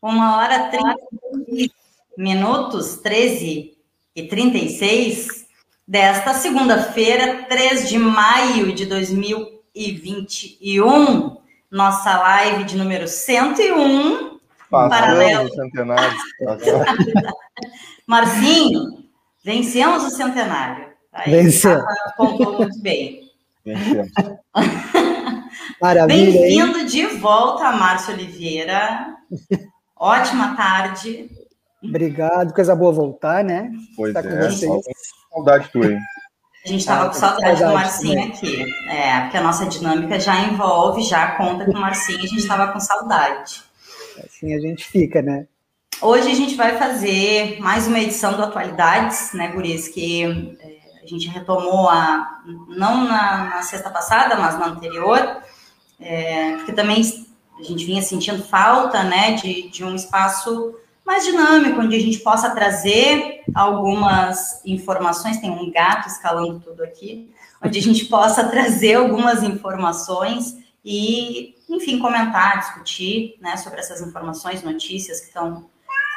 Uma hora trinta minutos, 13 e 36, desta segunda-feira, 3 de maio de 2021, nossa live de número 101, Passando paralelo. o centenário. Marcinho, vencemos o centenário. Aí, Venceu. Rafa Pontuou muito bem. Maravilha, hein? Bem-vindo de volta, Márcio Oliveira. Ótima tarde. Obrigado, coisa boa voltar, né? Pois Tá com é. vocês. Saudade tua, hein? A gente estava Ah, com saudade do Marcinho também. aqui. É, porque a nossa dinâmica já envolve, já conta com o Marcinho, a gente estava com saudade. Assim a gente fica, né? Hoje a gente vai fazer mais uma edição do Atualidades, né, Guris? Que a gente retomou a, não na, na sexta passada, mas na anterior, é, porque também a gente vinha sentindo falta, né, de, de um espaço mais dinâmico, onde a gente possa trazer algumas informações. Tem um gato escalando tudo aqui, onde a gente possa trazer algumas informações e, enfim, comentar, discutir, né, sobre essas informações, notícias que estão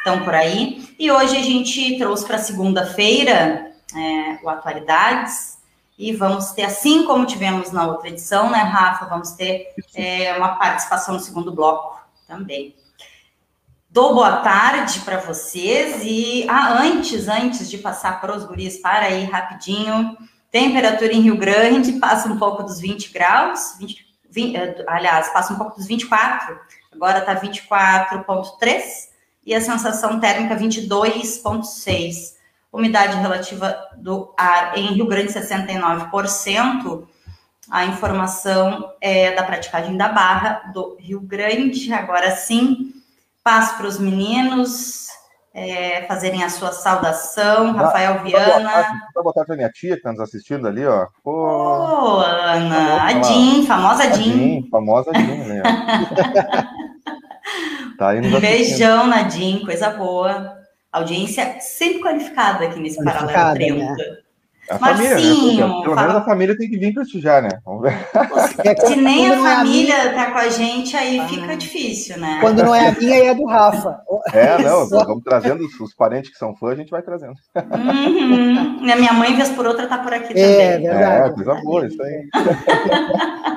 estão por aí. E hoje a gente trouxe para segunda-feira é, o Atualidades. E vamos ter, assim como tivemos na outra edição, né, Rafa? Vamos ter é, uma participação no segundo bloco também. Dou boa tarde para vocês e ah, antes, antes de passar para os guris, para aí rapidinho. Temperatura em Rio Grande passa um pouco dos 20 graus, 20, 20, eh, aliás, passa um pouco dos 24, agora está 24,3 e a sensação térmica 22,6. Umidade relativa do ar em Rio Grande 69%. A informação é da praticagem da Barra do Rio Grande. Agora sim, passo para os meninos é, fazerem a sua saudação. Rafael Viana. Vou botar pra minha tia que tá nos assistindo ali, ó. Pô, Ô, Ana, a Tá bom, Jean, famosa a Jean. Jean, famosa Jean, né? tá aí nos Um beijão na Jean, coisa boa. Audiência sempre qualificada aqui nesse Paralelo Qualificada, 30. né? A família, né? Marcinho, Pelo fala- menos a família tem que vir prestigiar, né? Vamos ver. É, Se nem a não é família tá com a gente, aí Ah. fica difícil, né? Quando não é a minha, é a do Rafa. É, não, vamos trazendo os, os parentes que são fãs, a gente vai trazendo. Uhum. A minha mãe, vez por outra, tá por aqui É, também. verdade. É, coisa boa, isso aí.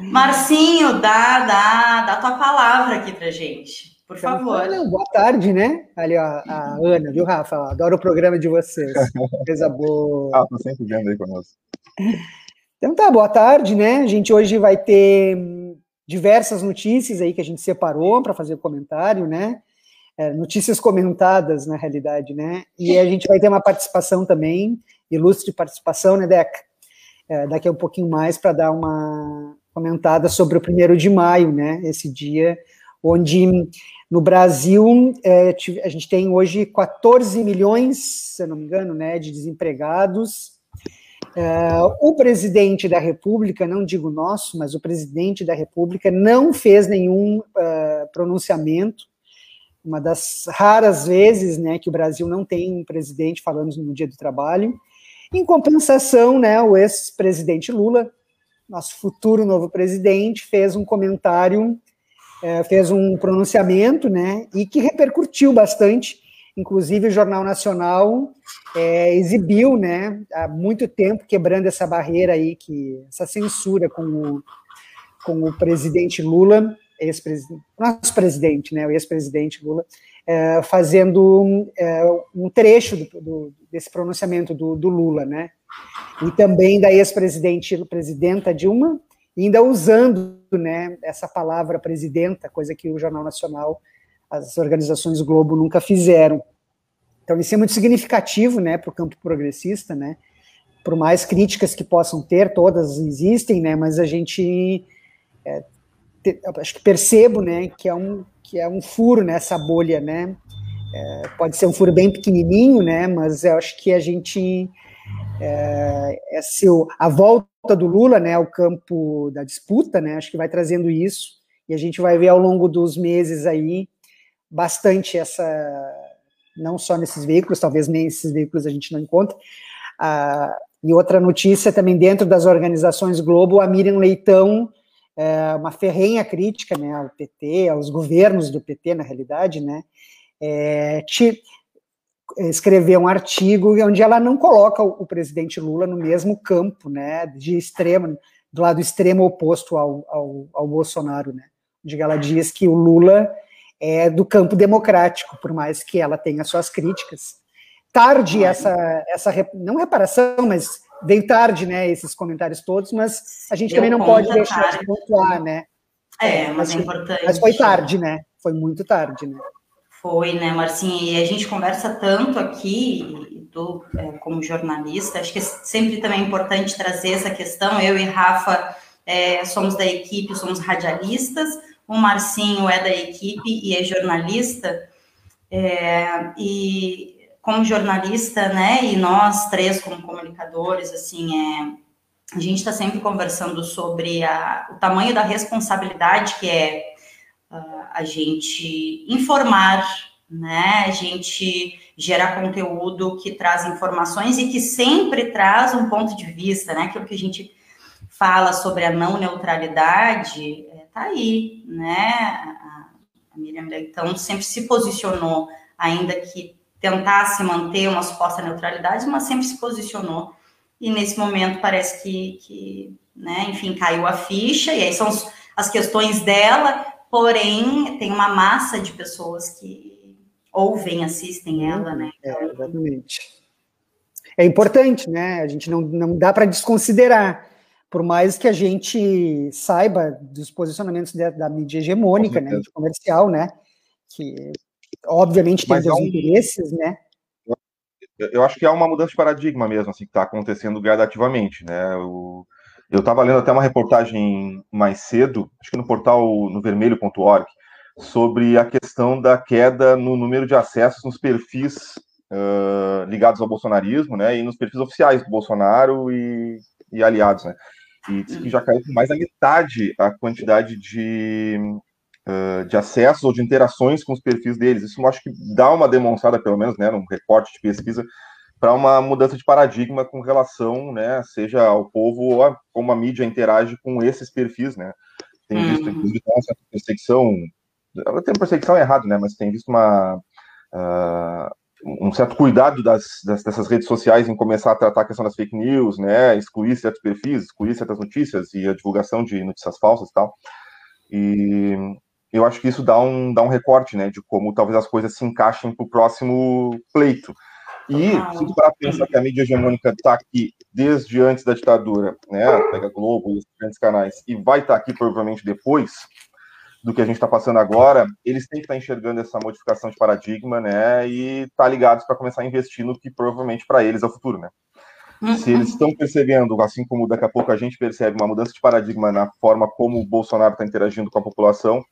Marcinho, dá, dá, dá tua palavra aqui pra gente, por favor. Não, boa tarde, né? Ali, ó, a Ana, viu, Rafa? Adoro o programa de vocês. Coisa boa. Ah, tô sempre vendo aí conosco. Então tá, boa tarde, né? A gente hoje vai ter hum, diversas notícias aí que a gente separou para fazer o comentário, né? É, notícias comentadas, na realidade, né? E a gente vai ter uma participação também, ilustre participação, né, Deca? É, daqui a um pouquinho mais para dar uma comentada sobre o primeiro de maio, né? Esse dia onde no Brasil é, a gente tem hoje 14 milhões, se eu não me engano, né, de desempregados. É, o presidente da República, não digo nosso, mas o presidente da República não fez nenhum eh, pronunciamento. Uma das raras vezes, né, que o Brasil não tem um presidente falando no Dia do Trabalho. Em compensação, né, o ex-presidente Lula, nosso futuro novo presidente, fez um comentário, eh, fez um pronunciamento, né, e que repercutiu bastante. Inclusive o Jornal Nacional é, exibiu, né, há muito tempo, quebrando essa barreira aí, que, essa censura com o, com o presidente Lula, ex-presidente, nosso presidente, né, o ex-presidente Lula, é, fazendo é, um trecho do, do, desse pronunciamento do, do, Lula, né, e também da ex-presidente, presidenta Dilma, ainda usando, né, essa palavra presidenta, coisa que o Jornal Nacional, as organizações Globo nunca fizeram. Então, isso é muito significativo, né, para o campo progressista, né, por mais críticas que possam ter, todas existem, né, mas a gente, é, te, acho que percebo, né, que é um, que é um furo nessa bolha, né, é, pode ser um furo bem pequenininho, né, mas eu acho que a gente, é, esse, a volta do Lula, né, ao campo da disputa, né, acho que vai trazendo isso, e a gente vai ver ao longo dos meses aí, bastante essa não só nesses veículos, talvez nem esses veículos a gente não encontre. Ah, e outra notícia também dentro das organizações Globo, a Miriam Leitão, é, uma ferrenha crítica né, ao PT, aos governos do PT, na realidade, né, é, te, escreveu um artigo onde ela não coloca o, presidente Lula no mesmo campo, né, de extremo, do lado extremo oposto ao, ao, ao Bolsonaro, né, onde ela diz que o Lula é do campo democrático, por mais que ela tenha suas críticas. Tarde essa, essa não reparação, mas veio tarde, né, esses comentários todos, mas a gente também não pode deixar tarde. de pontuar, né? É, mas, é importante. Mas foi tarde, né? Foi muito tarde, né? Foi, né, Marcinha? E a gente conversa tanto aqui, é, como jornalista, acho que é sempre também importante trazer essa questão. Eu e Rafa é, somos da equipe, somos radialistas, o Marcinho é da equipe e é jornalista. É, e como jornalista, né, e nós três como comunicadores, assim, é, a gente está sempre conversando sobre a, o tamanho da responsabilidade que é a gente informar, né, a gente gerar conteúdo que traz informações e que sempre traz um ponto de vista, né, aquilo que a gente fala sobre a não neutralidade, é, tá aí, né, a, Miriam Leitão sempre se posicionou, ainda que tentasse manter uma suposta neutralidade, mas sempre se posicionou. E nesse momento parece que, que né, enfim, caiu a ficha, e aí são as questões dela, porém tem uma massa de pessoas que ouvem, assistem ela, né? É, exatamente. É importante, né? A gente não, não dá para desconsiderar, por mais que a gente saiba dos posicionamentos da, da mídia hegemônica, né, comercial, né? Que obviamente tem seus é um... interesses, né? Eu acho que é uma mudança de paradigma mesmo, assim, que está acontecendo gradativamente, né? Eu estava lendo até uma reportagem mais cedo, acho que no portal no vermelho.org, sobre a questão da queda no número de acessos nos perfis uh, ligados ao bolsonarismo, né? E nos perfis oficiais do Bolsonaro e, e aliados, né? E diz que já caiu com mais da metade a quantidade de de acessos ou de interações com os perfis deles. Isso eu acho que dá uma demonstrada, pelo menos, né, num recorte de pesquisa, para uma mudança de paradigma com relação, né, seja ao povo ou a, como a mídia interage com esses perfis, né. Tem visto, uhum. inclusive, uma certa perseguição, tem perseguição errado, né, mas tem visto uma, uh, um certo cuidado das, das, dessas redes sociais em começar a tratar a questão das fake news, né, excluir certos perfis, excluir certas notícias e a divulgação de notícias falsas e tal. E eu acho que isso dá um, dá um recorte, né, de como talvez as coisas se encaixem para o próximo pleito. E, se para pensar que a mídia hegemônica está aqui desde antes da ditadura, né, pega Globo os grandes canais, e vai estar tá aqui provavelmente depois do que a gente está passando agora, eles têm que estar tá enxergando essa modificação de paradigma, né, e estar tá ligados para começar a investir no que provavelmente para eles é o futuro, né. Se eles estão percebendo, assim como daqui a pouco a gente percebe uma mudança de paradigma na forma como o Bolsonaro está interagindo com a população,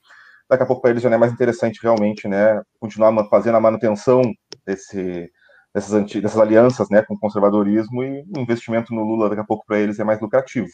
daqui a pouco para eles já não é mais interessante realmente, né, continuar fazendo a manutenção desse, dessas, antigas, dessas alianças, né, com o conservadorismo e o investimento no Lula daqui a pouco para eles é mais lucrativo.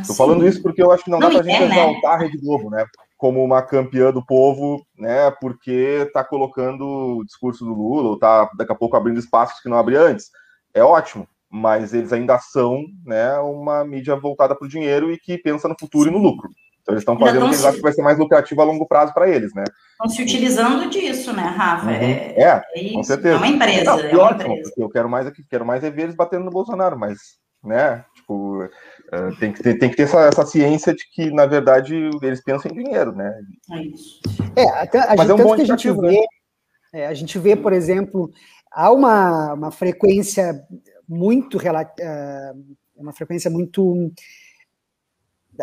Estou falando isso porque eu acho que não, não dá para a gente é, né? exaltar a Rede Globo, né, como uma campeã do povo, né, porque está colocando o discurso do Lula ou está daqui a pouco abrindo espaços que não abria antes. É ótimo, mas eles ainda são, né, uma mídia voltada para o dinheiro e que pensa no futuro e no lucro. Então eles estão fazendo o que eles acham que vai ser mais lucrativo a longo prazo para eles, né? Estão se utilizando disso, né, Rafa? Uhum. É, é, é com certeza. É uma empresa. Não, é uma empresa. eu quero mais aqui, quero mais é ver eles batendo no Bolsonaro, mas, né, tipo, uh, tem, que ter, tem que ter essa, essa ciência de que, na verdade, eles pensam em dinheiro, né? É isso. É, até, a mas gente, é um bom que a gente vê, né? é, a gente vê, por exemplo, há uma, uma frequência muito, uh, uma frequência muito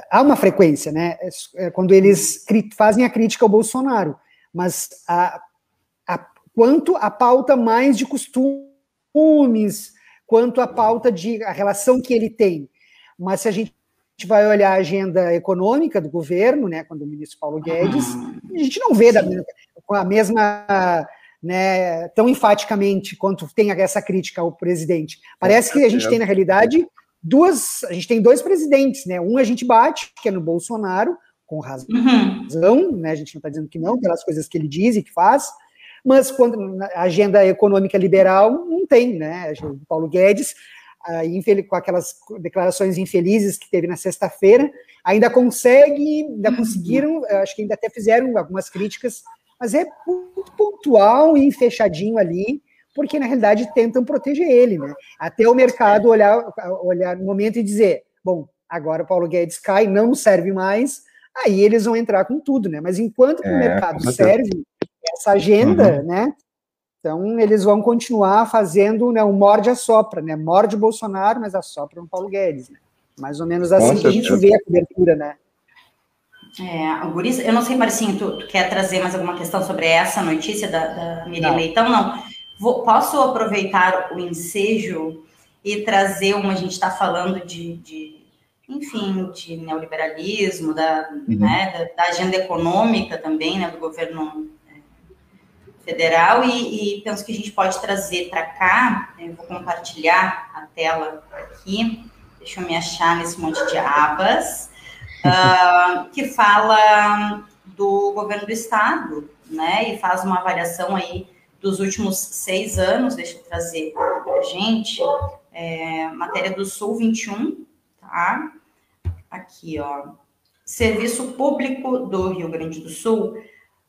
há uma frequência, né? É, é quando eles fazem a crítica ao Bolsonaro, mas a, a, quanto a pauta mais de costumes, quanto a pauta de a relação que ele tem. Mas se a gente vai olhar a agenda econômica do governo, né, quando o ministro Paulo Guedes, a gente não vê da, com a mesma né, tão enfaticamente quanto tem essa crítica ao presidente. Parece que a gente tem, na realidade, duas. A gente tem dois presidentes, né? Um a gente bate, que é no Bolsonaro, com razão, uhum. né? A gente não está dizendo que não, pelas coisas que ele diz e que faz, mas quando a agenda econômica liberal não tem, né? O Paulo Guedes, com aquelas declarações infelizes que teve na sexta-feira, ainda consegue, ainda uhum. conseguiram, acho que ainda até fizeram algumas críticas, mas é muito pontual e fechadinho ali, porque na realidade tentam proteger ele, né? Até o mercado olhar, olhar no momento e dizer, bom, agora o Paulo Guedes cai, não serve mais, aí eles vão entrar com tudo, né? Mas enquanto é, o mercado serve essa agenda, uhum. né? Então eles vão continuar fazendo né, um morde a sopra, né? Morde o Bolsonaro, mas assopra o Paulo Guedes, né? Mais ou menos assim que a gente vê a cobertura, né? É, Guriz, eu não sei, Marcinho, tu, tu, quer trazer mais alguma questão sobre essa notícia da, da Miriam Leitão? Não. Vou, posso aproveitar o ensejo e trazer uma, a gente está falando de, de, enfim, de neoliberalismo, da, uhum. né, da, da, agenda econômica também, né, do governo é, federal, e, e, penso que a gente pode trazer para cá, eu vou compartilhar a tela aqui, deixa eu me achar nesse monte de abas, uh, que fala do governo do estado, né, e faz uma avaliação aí dos últimos seis anos, deixa eu trazer para a gente, é, matéria do Sul 21, tá? Aqui, ó. Serviço Público do Rio Grande do Sul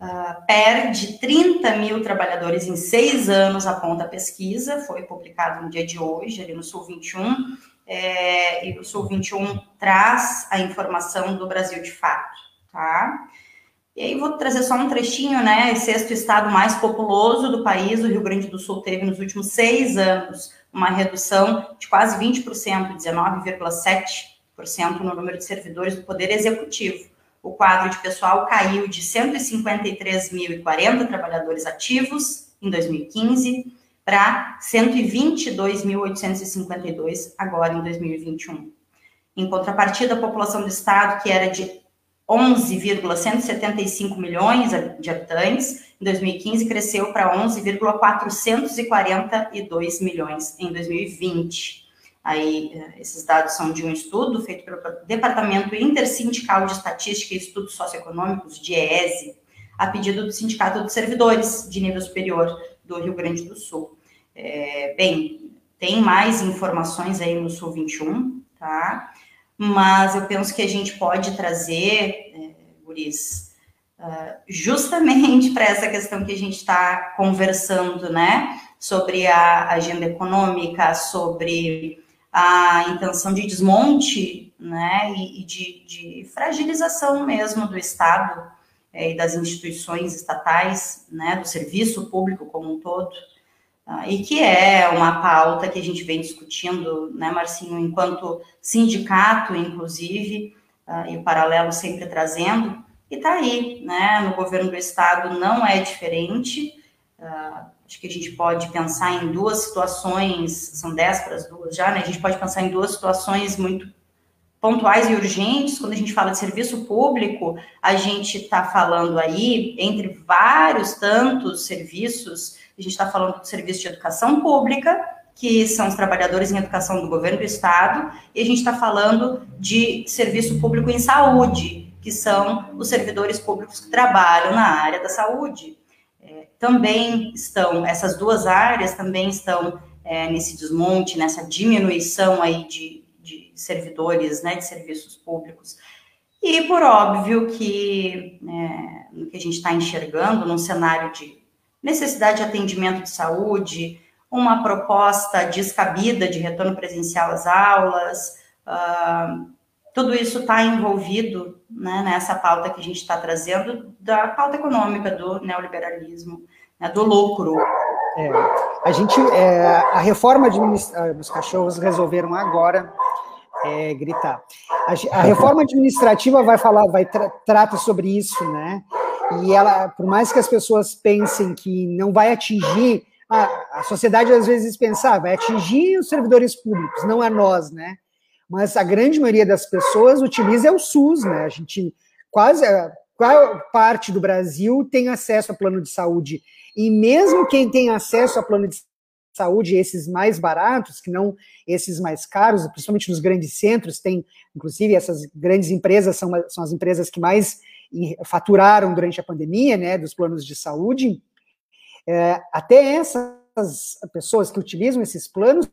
uh, perde 30 mil trabalhadores em seis anos, aponta a pesquisa, foi publicado no dia de hoje, ali no Sul 21, é, e o Sul 21 traz a informação do Brasil de fato, tá? E aí vou trazer só um trechinho, né? Sexto estado mais populoso do país, o Rio Grande do Sul teve nos últimos seis anos uma redução de quase 20%, 19,7% no número de servidores do Poder Executivo. O quadro de pessoal caiu de 153.040 trabalhadores ativos em 2015 para 122.852 agora em 2021. Em contrapartida, a população do estado, que era de 11,175 milhões de habitantes, em 2015 cresceu para 11,442 milhões em 2020. Aí, eh, esses dados são de um estudo feito pelo Departamento Intersindical de Estatística e Estudos Socioeconômicos, DIEESE, a pedido do Sindicato dos Servidores de Nível Superior do Rio Grande do Sul. É, bem, tem mais informações aí no Sul 21, tá? Mas eu penso que a gente pode trazer, é, Guris, uh, justamente para essa questão que a gente está conversando, né? Sobre a agenda econômica, sobre a intenção de desmonte, né? E, de, de, fragilização mesmo do Estado é, e das instituições estatais, né? Do serviço público como um todo. Uh, e que é uma pauta que a gente vem discutindo, né, Marcinho, enquanto sindicato, inclusive, uh, e o paralelo sempre trazendo, e está aí, né, no governo do estado não é diferente, uh, acho que a gente pode pensar em duas situações, são dez para as duas já, né, a gente pode pensar em duas situações muito pontuais e urgentes, quando a gente fala de serviço público, a gente está falando aí, entre vários tantos serviços, a gente está falando do serviço de educação pública, que são os trabalhadores em educação do governo do estado, e a gente está falando de serviço público em saúde, que são os servidores públicos que trabalham na área da saúde. É, também estão, essas duas áreas também estão é, nesse desmonte, nessa diminuição aí de, de servidores, né, de serviços públicos. E por óbvio que é, no que a gente está enxergando num cenário de necessidade de atendimento de saúde, uma proposta descabida de retorno presencial às aulas, uh, tudo isso está envolvido né, nessa pauta que a gente está trazendo, da pauta econômica do neoliberalismo, né, do lucro. É, a gente, é, a reforma administrativa, ah, os cachorros resolveram agora é, gritar. A, a, reforma administrativa vai falar, vai tra trata sobre isso, né? E ela, por mais que as pessoas pensem que não vai atingir, a, a sociedade às vezes pensa, ah, vai atingir os servidores públicos, não a nós, né? Mas a grande maioria das pessoas utiliza é o SUS, né? A gente quase qual parte do Brasil tem acesso a plano de saúde e mesmo quem tem acesso a plano de saúde, esses mais baratos, que não esses mais caros, principalmente nos grandes centros, tem, inclusive, essas grandes empresas são, são as empresas que mais faturaram durante a pandemia, né, dos planos de saúde, é, até essas pessoas que utilizam esses planos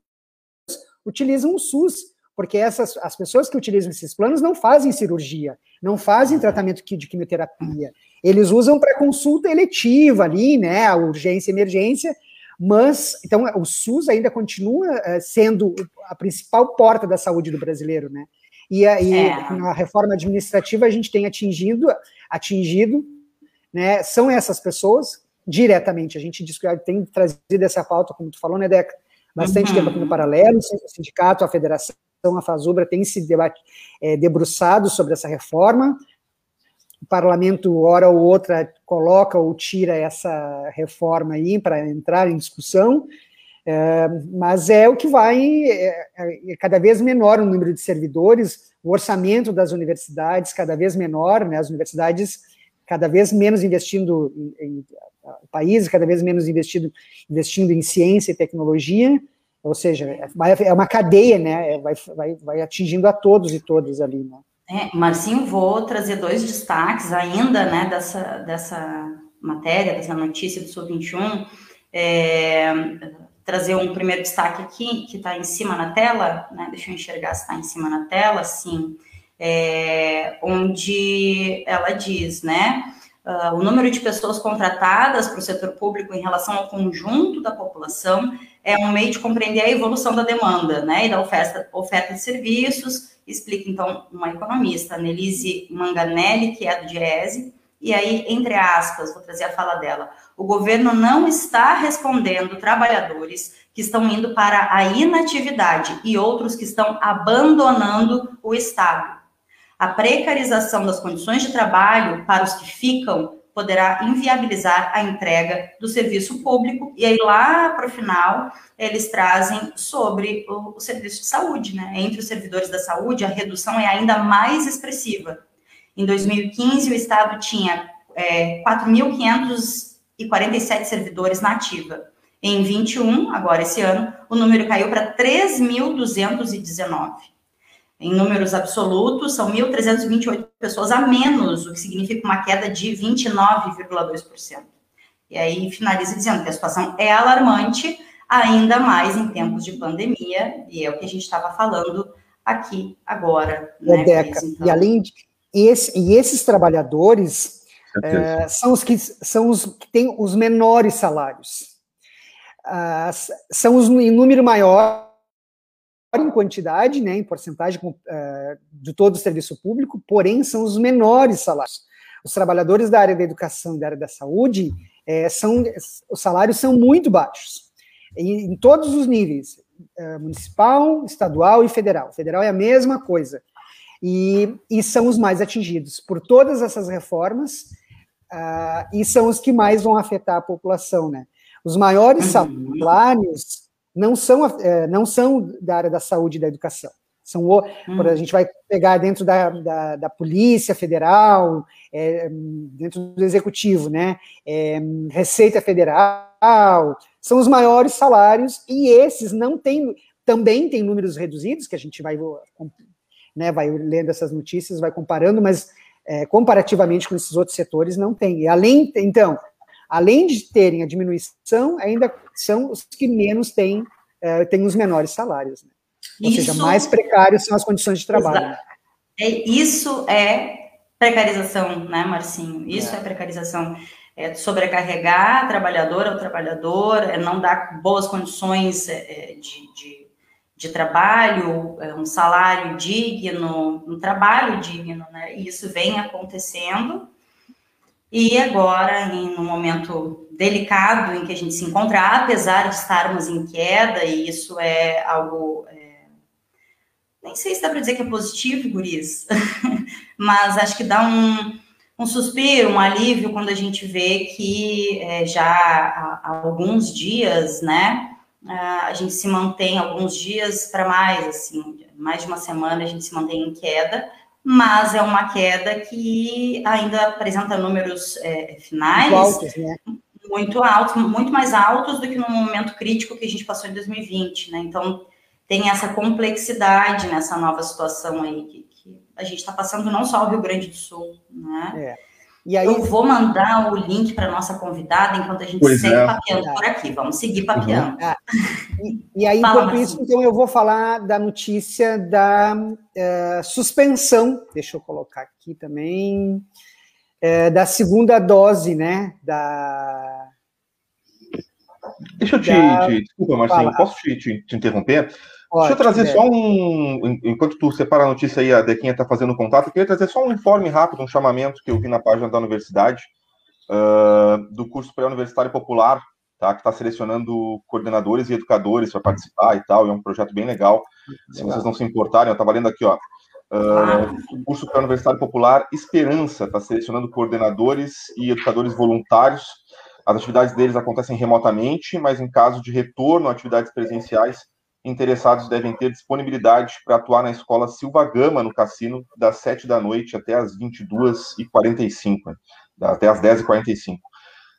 utilizam o SUS, porque essas as pessoas que utilizam esses planos não fazem cirurgia, não fazem tratamento de quimioterapia. Eles usam para consulta eletiva ali, né, a urgência emergência, mas então o SUS ainda continua uh, sendo a principal porta da saúde do brasileiro, né? E, aí é. na reforma administrativa a gente tem atingido, atingido, né? São essas pessoas diretamente. A gente tem trazido essa pauta, como tu falou, né, Deca? Bastante uhum. tempo aqui no paralelo, o sindicato, a federação, a Fazubra tem se debate, é, debruçado sobre essa reforma. O parlamento, hora ou outra, coloca ou tira essa reforma aí para entrar em discussão. É, mas é o que vai, é, é, cada vez menor o número de servidores, o orçamento das universidades cada vez menor, né, as universidades cada vez menos investindo em, em países, cada vez menos investindo, investindo em ciência e tecnologia, ou seja, é uma cadeia, né, vai, vai, vai atingindo a todos e todas ali, né. É, Marcinho, vou trazer dois destaques ainda, né, dessa, dessa matéria, dessa notícia do Sul 21, é, trazer um primeiro destaque aqui, que está em cima na tela, né? Deixa eu enxergar se está em cima na tela, sim. É, onde ela diz, né? Uh, o número de pessoas contratadas para o setor público em relação ao conjunto da população é um meio de compreender a evolução da demanda, né? E da oferta, oferta de serviços. Explica, então, uma economista, Nelise Manganelli, que é do DIESE, e aí, entre aspas, vou trazer a fala dela, o governo não está respondendo trabalhadores que estão indo para a inatividade e outros que estão abandonando o Estado. A precarização das condições de trabalho para os que ficam poderá inviabilizar a entrega do serviço público. E aí, lá para o final, eles trazem sobre o, serviço de saúde. Né? Entre os servidores da saúde, a redução é ainda mais expressiva. Em 2015, o Estado tinha é, 4.547 servidores na ativa. Em 21, agora esse ano, o número caiu para 3.219. Em números absolutos, são 1.328 pessoas a menos, o que significa uma queda de 29,2%. E aí finaliza dizendo que a situação é alarmante, ainda mais em tempos de pandemia, e é o que a gente estava falando aqui agora. Né, Deca, então... E além de, esse, e esses trabalhadores é, são os que são os que têm os menores salários. Ah, são os em número maior em quantidade, né, em porcentagem uh, de todo o serviço público, porém são os menores salários. Os trabalhadores da área da educação e da área da saúde é, são os salários são muito baixos em, em todos os níveis, uh, municipal, estadual e federal. Federal é a mesma coisa e, e são os mais atingidos por todas essas reformas uh, e são os que mais vão afetar a população, né? Os maiores uhum. salários não são, uh, não são da área da saúde e da educação. São o, uhum. A gente vai pegar dentro da, da, da Polícia Federal, é, dentro do Executivo, né? É, Receita Federal, são os maiores salários, e esses não têm, também têm números reduzidos, que a gente vai né, vai lendo essas notícias, vai comparando, mas é, comparativamente com esses outros setores não tem. E além, então, além de terem a diminuição, ainda são os que menos têm, é, têm os menores salários. Né? Ou isso, seja, mais precários são as condições de trabalho. Né? É, isso é precarização, né, Marcinho? Isso é, é precarização. É sobrecarregar a trabalhadora ou trabalhador, é não dar boas condições é, é, de, de de trabalho, é, um salário digno, um trabalho digno, né? E isso vem acontecendo. E agora, em um momento delicado em que a gente se encontra, apesar de estarmos em queda, e isso é algo. É, nem sei se dá para dizer que é positivo, Guris, mas acho que dá um, um suspiro, um alívio quando a gente vê que é, já há, há alguns dias, né? A gente se mantém alguns dias para mais, assim, mais de uma semana a gente se mantém em queda, mas é uma queda que ainda apresenta números é, finais muito altos, né? muito altos, muito mais altos do que no momento crítico que a gente passou em 2020, né? Então tem essa complexidade nessa nova situação aí que, que a gente está passando não só o Rio Grande do Sul, né? É. E aí, eu vou mandar o link para nossa convidada enquanto a gente pois segue é. papeando por aqui. Vamos seguir uhum. papeando. Uhum. E, e, aí, Fala, enquanto isso, então, eu vou falar da notícia da uh, suspensão, deixa eu colocar aqui também, uh, da segunda dose, né? Da. Deixa eu te. Da... te desculpa, Marcinho, posso te, te, te interromper? Deixa eu trazer é. só um. Enquanto tu separa a notícia aí, a Dequinha está fazendo contato, eu queria trazer só um informe rápido, um chamamento que eu vi na página da universidade, uh, do curso pré-universitário popular, tá? Que está selecionando coordenadores e educadores para participar e tal. E é um projeto bem legal. Se vocês não se importarem, eu estava lendo aqui, ó. Uh, o curso pré-universitário popular Esperança está selecionando coordenadores e educadores voluntários. As atividades deles acontecem remotamente, mas em caso de retorno a atividades presenciais, interessados devem ter disponibilidade para atuar na escola Silva Gama, no cassino, das 7 da noite até as 22h45, até as 10h45.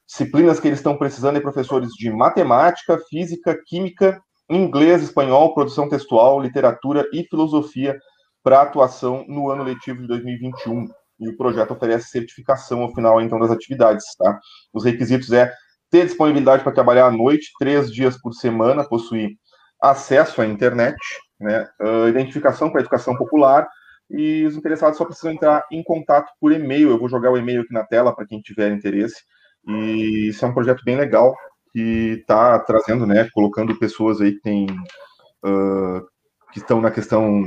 Disciplinas que eles estão precisando de professores de matemática, física, química, inglês, espanhol, produção textual, literatura e filosofia para atuação no ano letivo de 2021. E o projeto oferece certificação ao final, então, das atividades, tá? Os requisitos é ter disponibilidade para trabalhar à noite, três dias por semana, possuir acesso à internet, né, uh, identificação com a educação popular, e os interessados só precisam entrar em contato por e-mail. Eu vou jogar o e-mail aqui na tela para quem tiver interesse. E isso é um projeto bem legal que está trazendo, né, colocando pessoas aí que uh, que estão na questão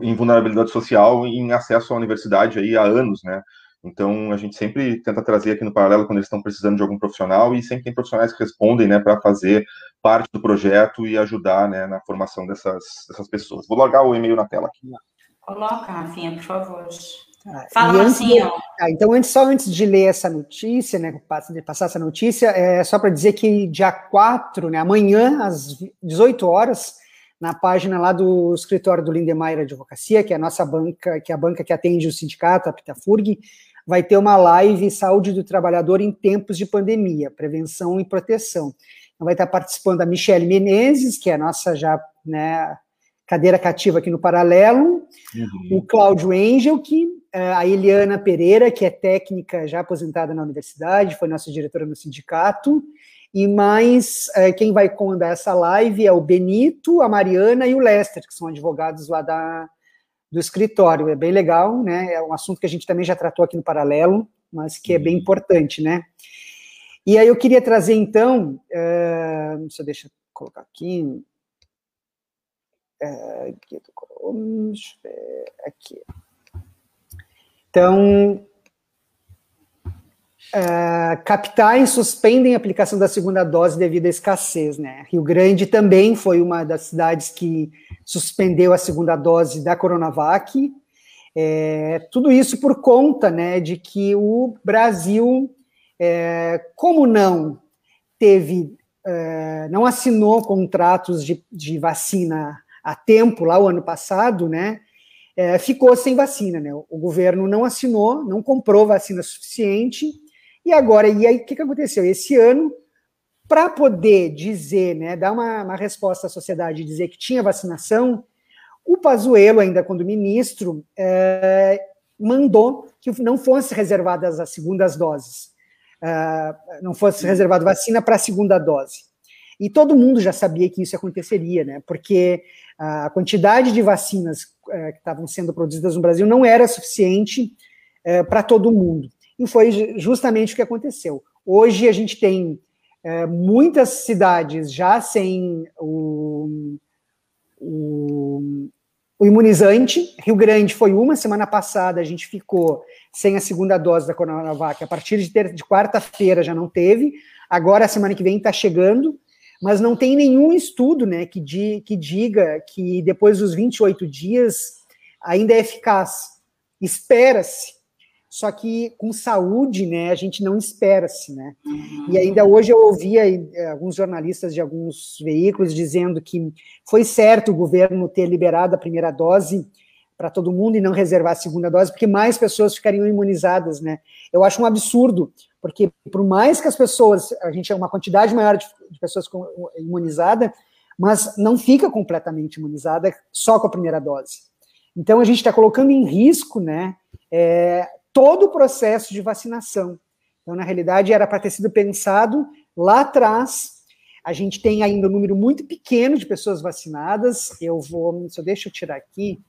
em vulnerabilidade social em acesso à universidade aí há anos, né? Então, a gente sempre tenta trazer aqui no paralelo quando eles estão precisando de algum profissional e sempre tem profissionais que respondem, né, para fazer parte do projeto e ajudar, né, na formação dessas, dessas pessoas. Vou logar o e-mail na tela aqui. Coloca, Rafinha, por favor. Tá. Fala, Rafinha. Tá, então, antes, só antes de ler essa notícia, né, de passar essa notícia, é só para dizer que dia 4, né, amanhã, às 18 horas, na página lá do escritório do Lindemeyer Advocacia, que é a nossa banca, que é a banca que atende o sindicato, a Pitafurg, vai ter uma live Saúde do Trabalhador em Tempos de Pandemia, Prevenção e Proteção. Então, vai estar participando a Michelle Menezes, que é a nossa já né, cadeira cativa aqui no Paralelo, uhum. o Cláudio Engel, que é, a Eliana Pereira, que é técnica já aposentada na universidade, foi nossa diretora no sindicato, e mais é, quem vai comandar essa live é o Benito, a Mariana e o Lester, que são advogados lá da, do escritório. É bem legal, né? É um assunto que a gente também já tratou aqui no paralelo, mas que é bem uhum. importante, né? E aí eu queria trazer, então, uh, deixa eu colocar aqui. Uh, aqui. Então, Uh, capitais suspendem a aplicação da segunda dose devido à escassez, né? Rio Grande também foi uma das cidades que suspendeu a segunda dose da Coronavac. É, tudo isso por conta, né, de que o Brasil, é, como não teve, é, não assinou contratos de, de, vacina a tempo lá o ano passado, né? É, ficou sem vacina, né? O governo não assinou, não comprou vacina suficiente e agora, e aí o que, que aconteceu? Esse ano, para poder dizer, né, dar uma, uma resposta à sociedade e dizer que tinha vacinação, o Pazuello, ainda quando ministro, é, mandou que não fosse reservadas as segundas doses, é, não fosse reservada vacina para a segunda dose. E todo mundo já sabia que isso aconteceria, né? Porque a quantidade de vacinas é, que estavam sendo produzidas no Brasil não era suficiente é, para todo mundo. E foi justamente o que aconteceu. Hoje a gente tem é, muitas cidades já sem o, o, o, imunizante. Rio Grande foi uma, semana passada a gente ficou sem a segunda dose da Coronavac. A partir de, de quarta-feira já não teve. Agora, a semana que vem, está chegando. Mas não tem nenhum estudo né, que, di, que diga que depois dos 28 dias ainda é eficaz. Espera-se só que com saúde, né, a gente não espera-se, né? Uhum. E ainda hoje eu ouvia eh, alguns jornalistas de alguns veículos dizendo que foi certo o governo ter liberado a primeira dose para todo mundo e não reservar a segunda dose, porque mais pessoas ficariam imunizadas, né? Eu acho um absurdo, porque por mais que as pessoas, a gente é uma quantidade maior de, de pessoas imunizada, mas não fica completamente imunizada só com a primeira dose. Então a gente está colocando em risco, né? É, todo o processo de vacinação. Então, na realidade, era para ter sido pensado lá atrás. A gente tem ainda um número muito pequeno de pessoas vacinadas. Eu vou, só deixa eu tirar aqui,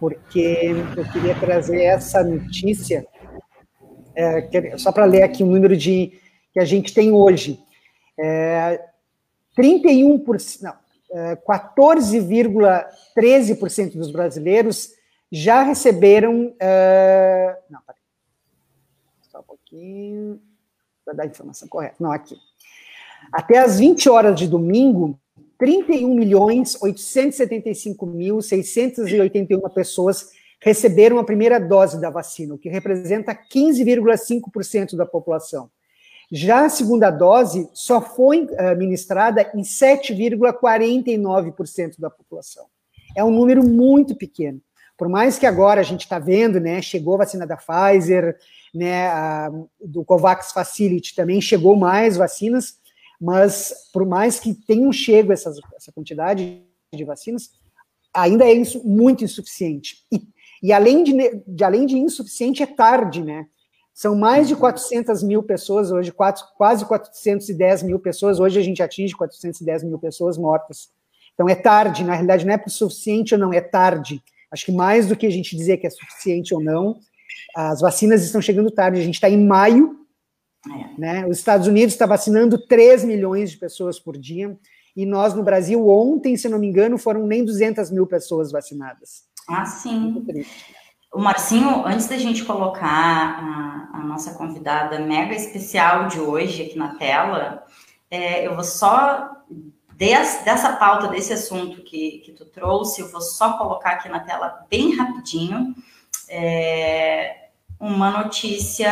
porque eu queria trazer essa notícia, é, só para ler aqui o número de que a gente tem hoje. É, 31%, não, é, 14,13% dos brasileiros já receberam. Uh, não, peraí. Só um pouquinho. Para dar a informação correta. Não, aqui. Até às 20 horas de domingo, 31 milhões 875 mil 681 pessoas receberam a primeira dose da vacina, o que representa 15,5% da população. Já a segunda dose só foi administrada em 7,49% da população. É um número muito pequeno. Por mais que agora a gente está vendo, né, chegou a vacina da Pfizer, né, a, do COVAX Facility também chegou mais vacinas, mas por mais que tenham chego essas, essa quantidade de vacinas, ainda é isso muito insuficiente. E, e além, de, de, além de insuficiente, é tarde, né? São mais de 400 mil pessoas hoje, quatro, quase 410 mil pessoas. Hoje a gente atinge 410 mil pessoas mortas. Então é tarde, na realidade não é suficiente ou não, é tarde. Acho que mais do que a gente dizer que é suficiente ou não, as vacinas estão chegando tarde. A gente está em maio, é. né? Os Estados Unidos está vacinando 3 milhões de pessoas por dia, e nós no Brasil, ontem, se não me engano, foram nem 200 mil pessoas vacinadas. Ah, sim. O Marcinho, antes da gente colocar a, a, nossa convidada mega especial de hoje aqui na tela, é, eu vou só, des, dessa pauta, desse assunto que, que tu trouxe, eu vou só colocar aqui na tela bem rapidinho é, uma notícia,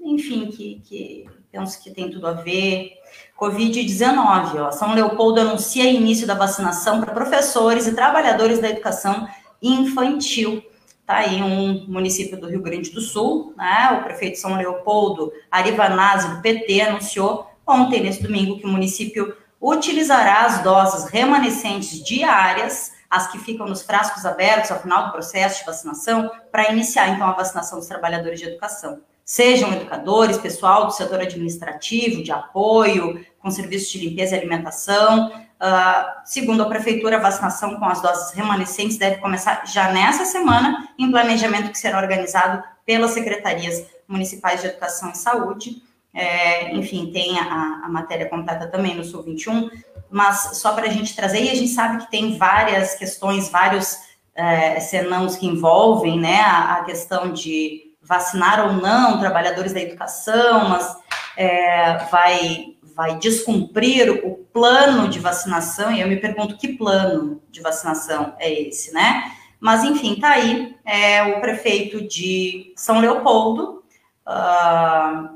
enfim, que, que penso que tem tudo a ver. Covid-19, São Leopoldo anuncia início da vacinação para professores e trabalhadores da educação infantil. Está aí um município do Rio Grande do Sul, né? O prefeito São Leopoldo, Arivanazzi, do PT, anunciou ontem, nesse domingo, que o município utilizará as doses remanescentes diárias, as que ficam nos frascos abertos ao final do processo de vacinação, para iniciar, então, a vacinação dos trabalhadores de educação. Sejam educadores, pessoal do setor administrativo, de apoio, com serviços de limpeza e alimentação, Uh, segundo a prefeitura, a vacinação com as doses remanescentes deve começar já nessa semana, em planejamento que será organizado pelas secretarias municipais de educação e saúde. É, enfim, tem a, a, matéria completa também no Sul 21, mas só para a gente trazer, e a gente sabe que tem várias questões, vários é, senãos que envolvem né, a, a, questão de vacinar ou não trabalhadores da educação, mas é, vai vai descumprir o plano de vacinação, e eu me pergunto que plano de vacinação é esse, né? Mas, enfim, tá aí é, o prefeito de São Leopoldo, uh,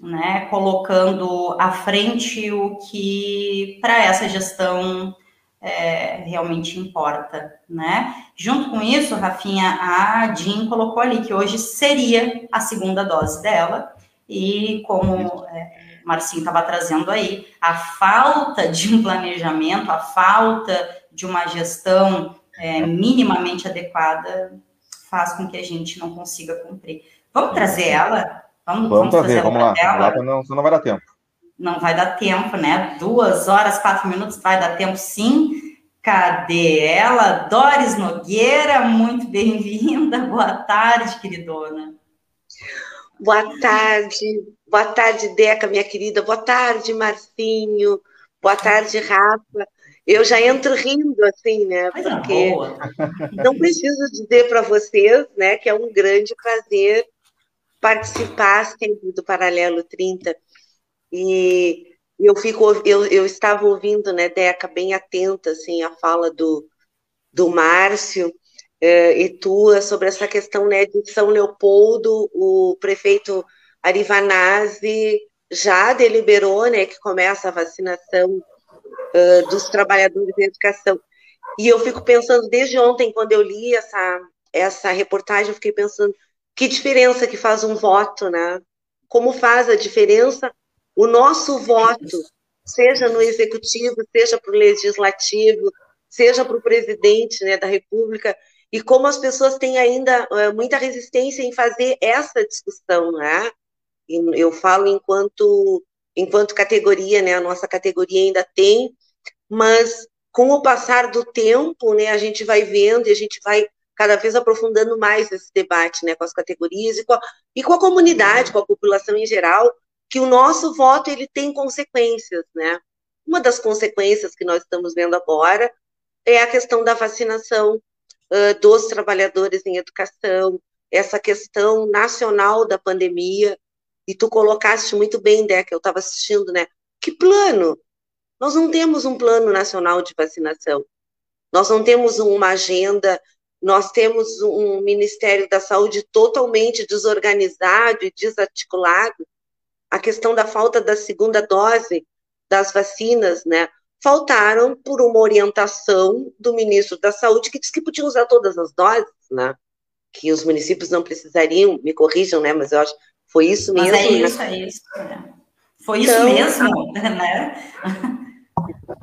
né, colocando à frente o que para essa gestão é, realmente importa, né? Junto com isso, Rafinha, a Jean colocou ali que hoje seria a segunda dose dela, e como é, Marcinho estava trazendo aí, a falta de um planejamento, a falta de uma gestão é, minimamente adequada faz com que a gente não consiga cumprir. Vamos trazer ela? Vamos, vamos, vamos trazer, vamos lá. Ela. Não, senão não vai dar tempo. Não vai dar tempo, né? Duas horas, quatro minutos, vai dar tempo sim. Cadê ela? Doris Nogueira, muito bem-vinda. Boa tarde, queridona. Boa tarde, boa tarde, Deca, minha querida. Boa tarde, Marcinho. Boa tarde, Rafa. Eu já entro rindo, assim, né? Porque não preciso dizer para vocês, né, que é um grande prazer participar sempre do Paralelo 30. E eu fico, eu, eu estava ouvindo, né, Deca, bem atenta, assim, a fala do, do Márcio, eh, Etua sobre essa questão né, de São Leopoldo, o prefeito Arivanazzi já deliberou né, que começa a vacinação uh, dos trabalhadores da educação. E eu fico pensando, desde ontem, quando eu li essa, essa reportagem, eu fiquei pensando que diferença que faz um voto, né? Como faz a diferença o nosso voto, seja no executivo, seja para o legislativo, seja para o presidente né, da República, e como as pessoas têm ainda uh, muita resistência em fazer essa discussão, né? eu falo enquanto enquanto categoria, né? A nossa categoria ainda tem, mas com o passar do tempo, né? A gente vai vendo e a gente vai cada vez aprofundando mais esse debate, né? Com as categorias e com a, e com a comunidade, com a população em geral, que o nosso voto ele tem consequências, né? Uma das consequências que nós estamos vendo agora é a questão da vacinação uh, dos trabalhadores em educação, essa questão nacional da pandemia, e tu colocaste muito bem, Deca, eu estava assistindo, né? Que plano? Nós não temos um plano nacional de vacinação. Nós não temos uma agenda, nós temos um Ministério da Saúde totalmente desorganizado e desarticulado. A questão da falta da segunda dose das vacinas, né? Faltaram por uma orientação do ministro da Saúde que disse que podia usar todas as doses, né? Que os municípios não precisariam, me corrijam, né? Mas eu acho foi isso mesmo? Mas é né? isso, né? é isso. Foi então, isso mesmo, né?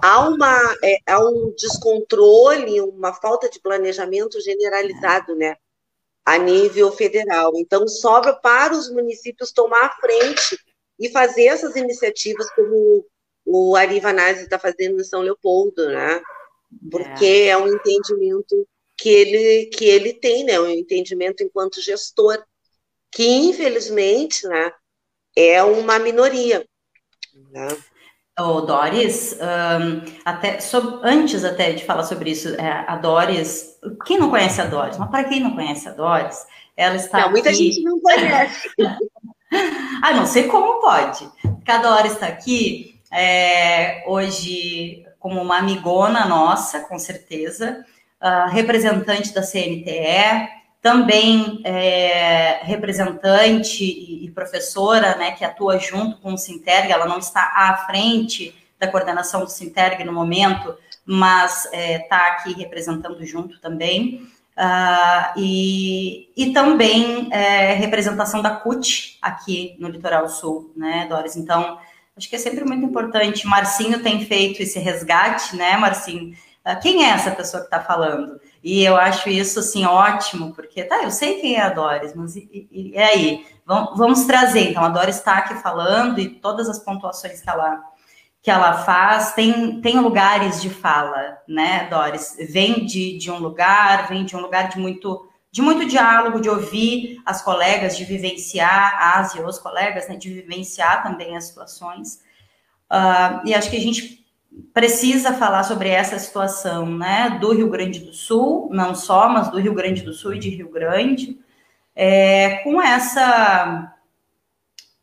Há, uma, é, há um descontrole, uma falta de planejamento generalizado, né? A nível federal. Então, sobra para os municípios tomar a frente e fazer essas iniciativas como o Ari Vanazzi está fazendo em São Leopoldo, né? Porque é. é um entendimento que ele, que ele tem, né? Um entendimento enquanto gestor que infelizmente né, é uma minoria. Né? O Doris, um, até, antes até de falar sobre isso, é, a Doris, quem não conhece a Doris? Mas para quem não conhece a Doris, ela está não, muita gente não conhece. ah, não sei como pode. Porque a Doris está aqui é, hoje como uma amigona nossa, com certeza, uh, representante da CNTE, também é, representante e, professora, né, que atua junto com o Sinterg, ela não está à frente da coordenação do Sinterg no momento, mas está é, tá aqui representando junto também. Uh, e, e também é, representação da CUT aqui no Litoral Sul, né, Doris? Então, acho que é sempre muito importante. Marcinho tem feito esse resgate, né, Marcinho? Uh, quem é essa pessoa que está falando? E eu acho isso assim ótimo, porque tá, eu sei quem é a Doris, mas e, e, e aí? Vamos, vamos, trazer. Então, a Doris está aqui falando e todas as pontuações que ela, que ela faz tem, tem lugares de fala, né, Doris? Vem de, de um lugar, vem de um lugar de muito, de muito diálogo, de ouvir as colegas, de vivenciar as e os colegas, né, de vivenciar também as situações. Uh, e acho que a gente precisa falar sobre essa situação, né, do Rio Grande do Sul, não só, mas do Rio Grande do Sul e de Rio Grande, é, com essa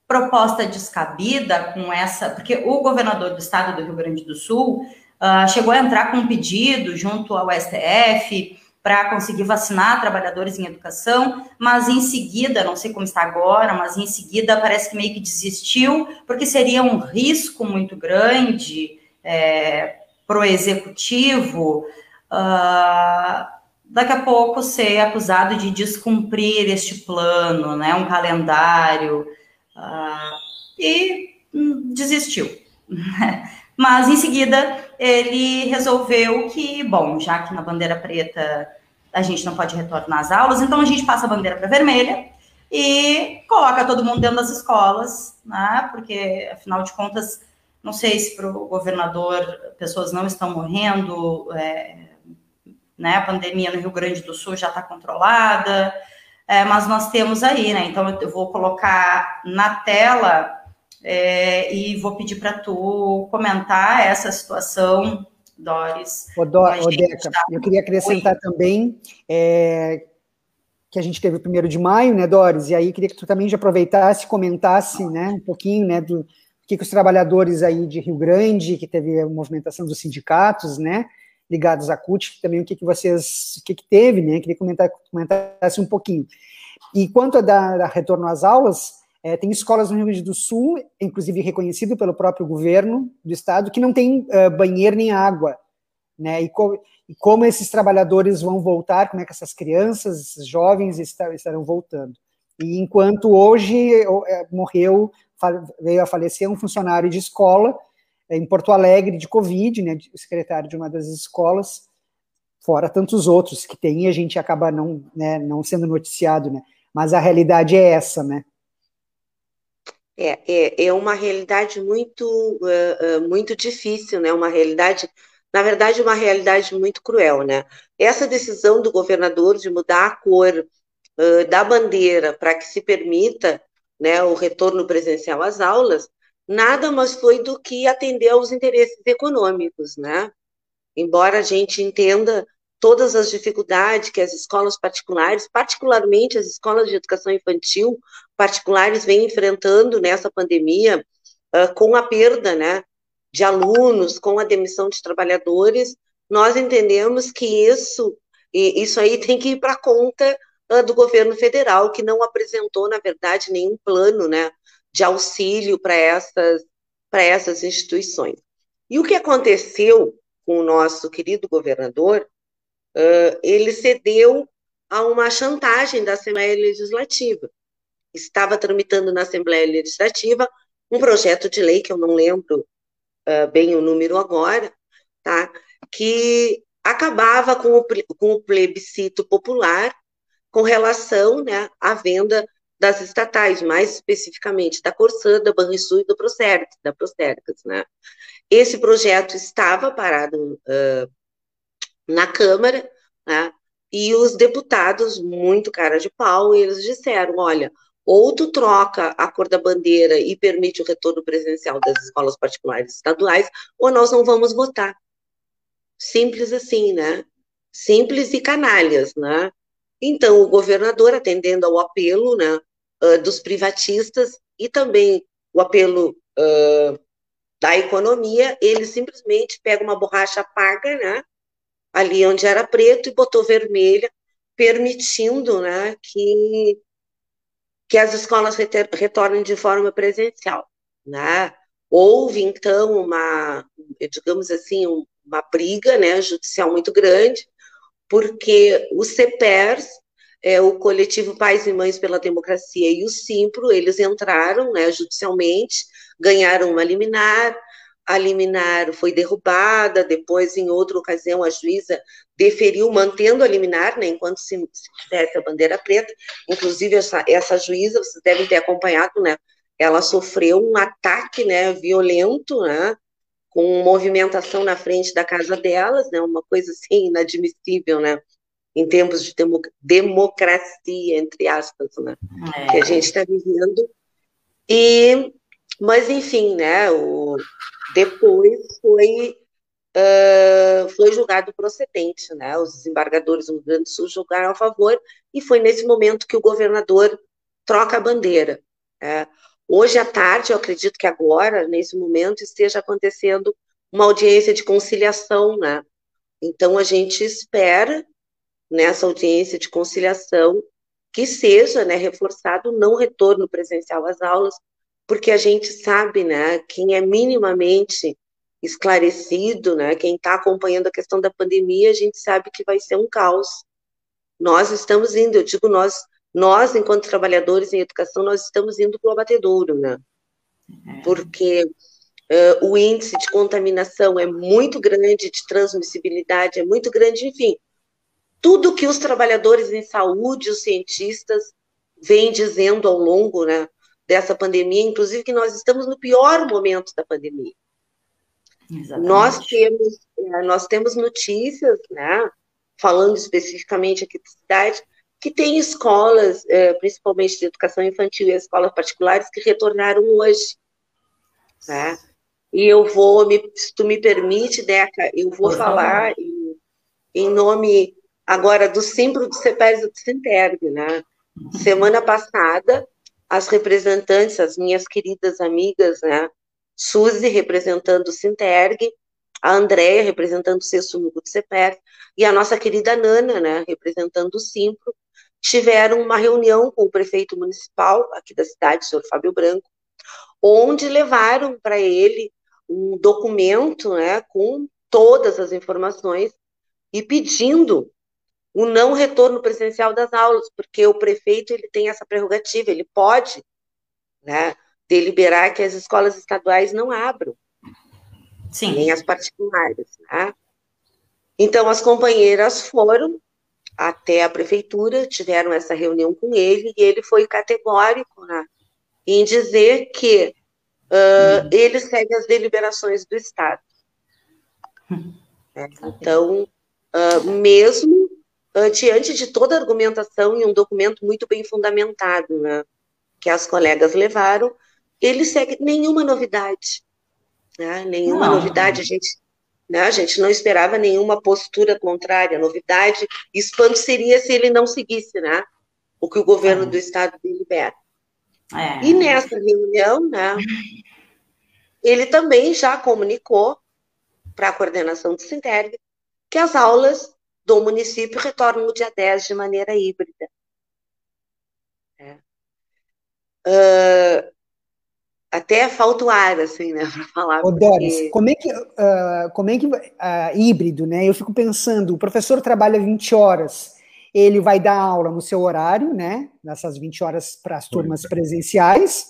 proposta descabida, com essa, porque o governador do estado do Rio Grande do Sul uh, chegou a entrar com um pedido junto ao STF para conseguir vacinar trabalhadores em educação, mas em seguida, não sei como está agora, mas em seguida parece que meio que desistiu, porque seria um risco muito grande é, para o executivo, uh, daqui a pouco ser acusado de descumprir este plano, né, um calendário, uh, e desistiu. Mas em seguida ele resolveu que, bom, já que na bandeira preta a gente não pode retornar às aulas, então a gente passa a bandeira para vermelha e coloca todo mundo dentro das escolas, né? Porque afinal de contas não sei se para o governador pessoas não estão morrendo, é, né? A pandemia no Rio Grande do Sul já está controlada, é, mas nós temos aí, né? Então eu vou colocar na tela é, e vou pedir para tu comentar essa situação, Doris. Ô, Do, ô Deca, tá... eu queria acrescentar Oi. também é, que a gente teve o primeiro de maio, né, Doris? E aí queria que tu também já aproveitasse e comentasse, né, um pouquinho, né, do, que, que os trabalhadores aí de Rio Grande, que teve a movimentação dos sindicatos, né, ligados à CUT, também o que, que vocês, o que, que teve, né, queria comentar, comentasse um pouquinho. E quanto a da, da retorno às aulas, é, tem escolas no Rio Grande do Sul, inclusive reconhecido pelo próprio governo do estado, que não tem uh, banheiro nem água, né, e, co e, como esses trabalhadores vão voltar, como é que essas crianças, esses jovens estarão voltando. E enquanto hoje é, morreu veio a falecer um funcionário de escola eh, em Porto Alegre de Covid, né, secretário de uma das escolas, fora tantos outros que tem e a gente acaba não, né, não sendo noticiado, né? Mas a realidade é essa, né? É, é, é uma realidade muito, uh, uh, muito difícil, né? Uma realidade, na verdade, uma realidade muito cruel, né? Essa decisão do governador de mudar a cor uh, da bandeira para que se permita né, o retorno presencial às aulas, nada mais foi do que atender aos interesses econômicos, né? Embora a gente entenda todas as dificuldades que as escolas particulares, particularmente as escolas de educação infantil particulares, vêm enfrentando nessa pandemia, uh, com a perda né, de alunos, com a demissão de trabalhadores, nós entendemos que isso, isso aí tem que ir para conta do governo federal, que não apresentou, na verdade, nenhum plano né, de auxílio para essas, essas instituições. E o que aconteceu com o nosso querido governador uh, ele cedeu a uma chantagem da Assembleia Legislativa. Estava tramitando na Assembleia Legislativa um projeto de lei, que eu não lembro uh, bem o número agora, tá? que acabava com o, com o plebiscito popular com relação né, à venda das estatais, mais especificamente da Corsã, da Banrisul e do Procertes, da Procercas, né? Esse projeto estava parado uh, na Câmara, né? E os deputados, muito cara de pau, eles disseram: olha, ou tu troca a cor da bandeira e permite o retorno presencial das escolas particulares estaduais, ou nós não vamos votar. Simples assim, né? Simples e canalhas, né? Então, o governador, atendendo ao apelo né, dos privatistas e também o apelo uh, da economia, ele simplesmente pega uma borracha paga, né? ali onde era preto e botou vermelha, permitindo né, que, que as escolas retornem de forma presencial. Né? Houve, então, uma, digamos assim, uma briga né, judicial muito grande, porque o CEPERS, é, o coletivo Pais e Mães pela Democracia e o Simpro, eles entraram né, judicialmente, ganharam uma liminar, a liminar foi derrubada, depois, em outra ocasião, a juíza deferiu mantendo a liminar, né, enquanto se, se tivesse a bandeira preta, inclusive essa, essa juíza, vocês devem ter acompanhado, né, ela sofreu um ataque, né, violento, né, com movimentação na frente da casa delas, né, uma coisa assim inadmissível, né, em tempos de demo, democracia, entre aspas, né, é. que a gente está vivendo, e, mas enfim, né, o, depois foi, uh, foi julgado procedente, né? Os desembargadores do Rio Grande do Sul julgaram a favor, e foi nesse momento que o governador troca a bandeira. Né? Hoje à tarde, eu acredito que agora, nesse momento, esteja acontecendo uma audiência de conciliação, né? Então, a gente espera, nessa audiência de conciliação, que seja né, reforçado o não retorno presencial às aulas, porque a gente sabe, né, quem é minimamente esclarecido, né, quem está acompanhando a questão da pandemia, a gente sabe que vai ser um caos. Nós estamos indo, eu digo nós, nós enquanto trabalhadores em educação, nós estamos indo para o abatedouro, né, é. porque uh, o índice de contaminação é muito grande, de transmissibilidade é muito grande, enfim, tudo que os trabalhadores em saúde, os cientistas, vêm dizendo ao longo, né, dessa pandemia, inclusive que nós estamos no pior momento da pandemia. Exatamente. Nós temos, é, nós temos notícias, né, falando especificamente aqui da cidade, que tem escolas, é, principalmente de educação infantil e escolas particulares, que retornaram hoje. Né? E eu vou, me, se tu me permite, Deca, eu vou Por falar em, em, nome agora do Simpro do CEPES e do Sinterg, né? Semana passada, as representantes, as minhas queridas amigas, né? Suzy representando o Sinterg, a Andréia representando o Sexto Núcleo do CEPER, e a nossa querida Nana, né, representando o Simpro, tiveram uma reunião com o prefeito municipal aqui da cidade, o senhor Fábio Branco, onde levaram para ele um documento né, com todas as informações e pedindo o não retorno presencial das aulas, porque o prefeito ele tem essa prerrogativa, ele pode né, deliberar que as escolas estaduais não abram, Sim. nem as particulares. Né? Então, as companheiras foram até a prefeitura, tiveram essa reunião com ele, e ele foi categórico né, em dizer que uh, ele segue as deliberações do Estado. É, então, uh, mesmo uh, diante de toda a argumentação e um documento muito bem fundamentado né, que as colegas levaram, ele segue nenhuma novidade. Né, nenhuma não. novidade, a gente, né, a gente não esperava nenhuma postura contrária. Novidade, espanto seria se ele não seguisse né, o que o governo é. do Estado delibera. É. E nessa reunião, né, ele também já comunicou para a coordenação do Sinterg que as aulas do município retornam no dia 10 de maneira híbrida. É. Uh, até falta o ar, assim, né, para falar. Ô, Doris, porque... como é que, uh, como é que uh, híbrido, né? Eu fico pensando, o professor trabalha 20 horas, ele vai dar aula no seu horário, né? Nessas 20 horas para as turmas presenciais,